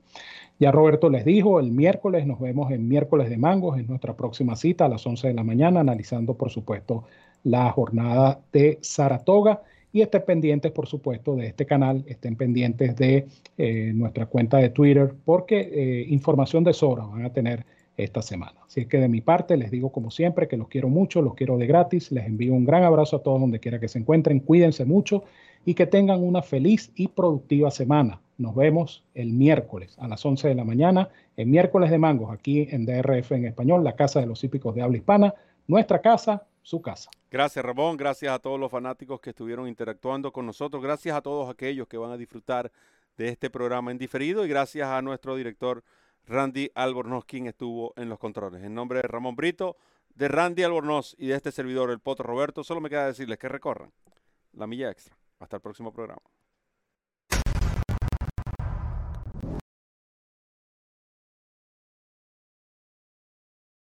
[SPEAKER 2] Ya Roberto les dijo, el miércoles nos vemos en miércoles de mangos, en nuestra próxima cita a las 11 de la mañana, analizando, por supuesto, la jornada de Saratoga. Y estén pendientes, por supuesto, de este canal, estén pendientes de eh, nuestra cuenta de Twitter, porque eh, información de sobra van a tener esta semana. Así es que de mi parte les digo como siempre que los quiero mucho, los quiero de gratis, les envío un gran abrazo a todos donde quiera que se encuentren, cuídense mucho y que tengan una feliz y productiva semana. Nos vemos el miércoles a las 11 de la mañana, el miércoles de mangos, aquí en DRF en español, la Casa de los Hípicos de Habla Hispana, nuestra casa, su casa.
[SPEAKER 1] Gracias, Ramón. Gracias a todos los fanáticos que estuvieron interactuando con nosotros. Gracias a todos aquellos que van a disfrutar de este programa en diferido y gracias a nuestro director Randy Albornoz, quien estuvo en los controles. En nombre de Ramón Brito, de Randy Albornoz y de este servidor, el Poto Roberto, solo me queda decirles que recorran la milla extra. Hasta el próximo programa.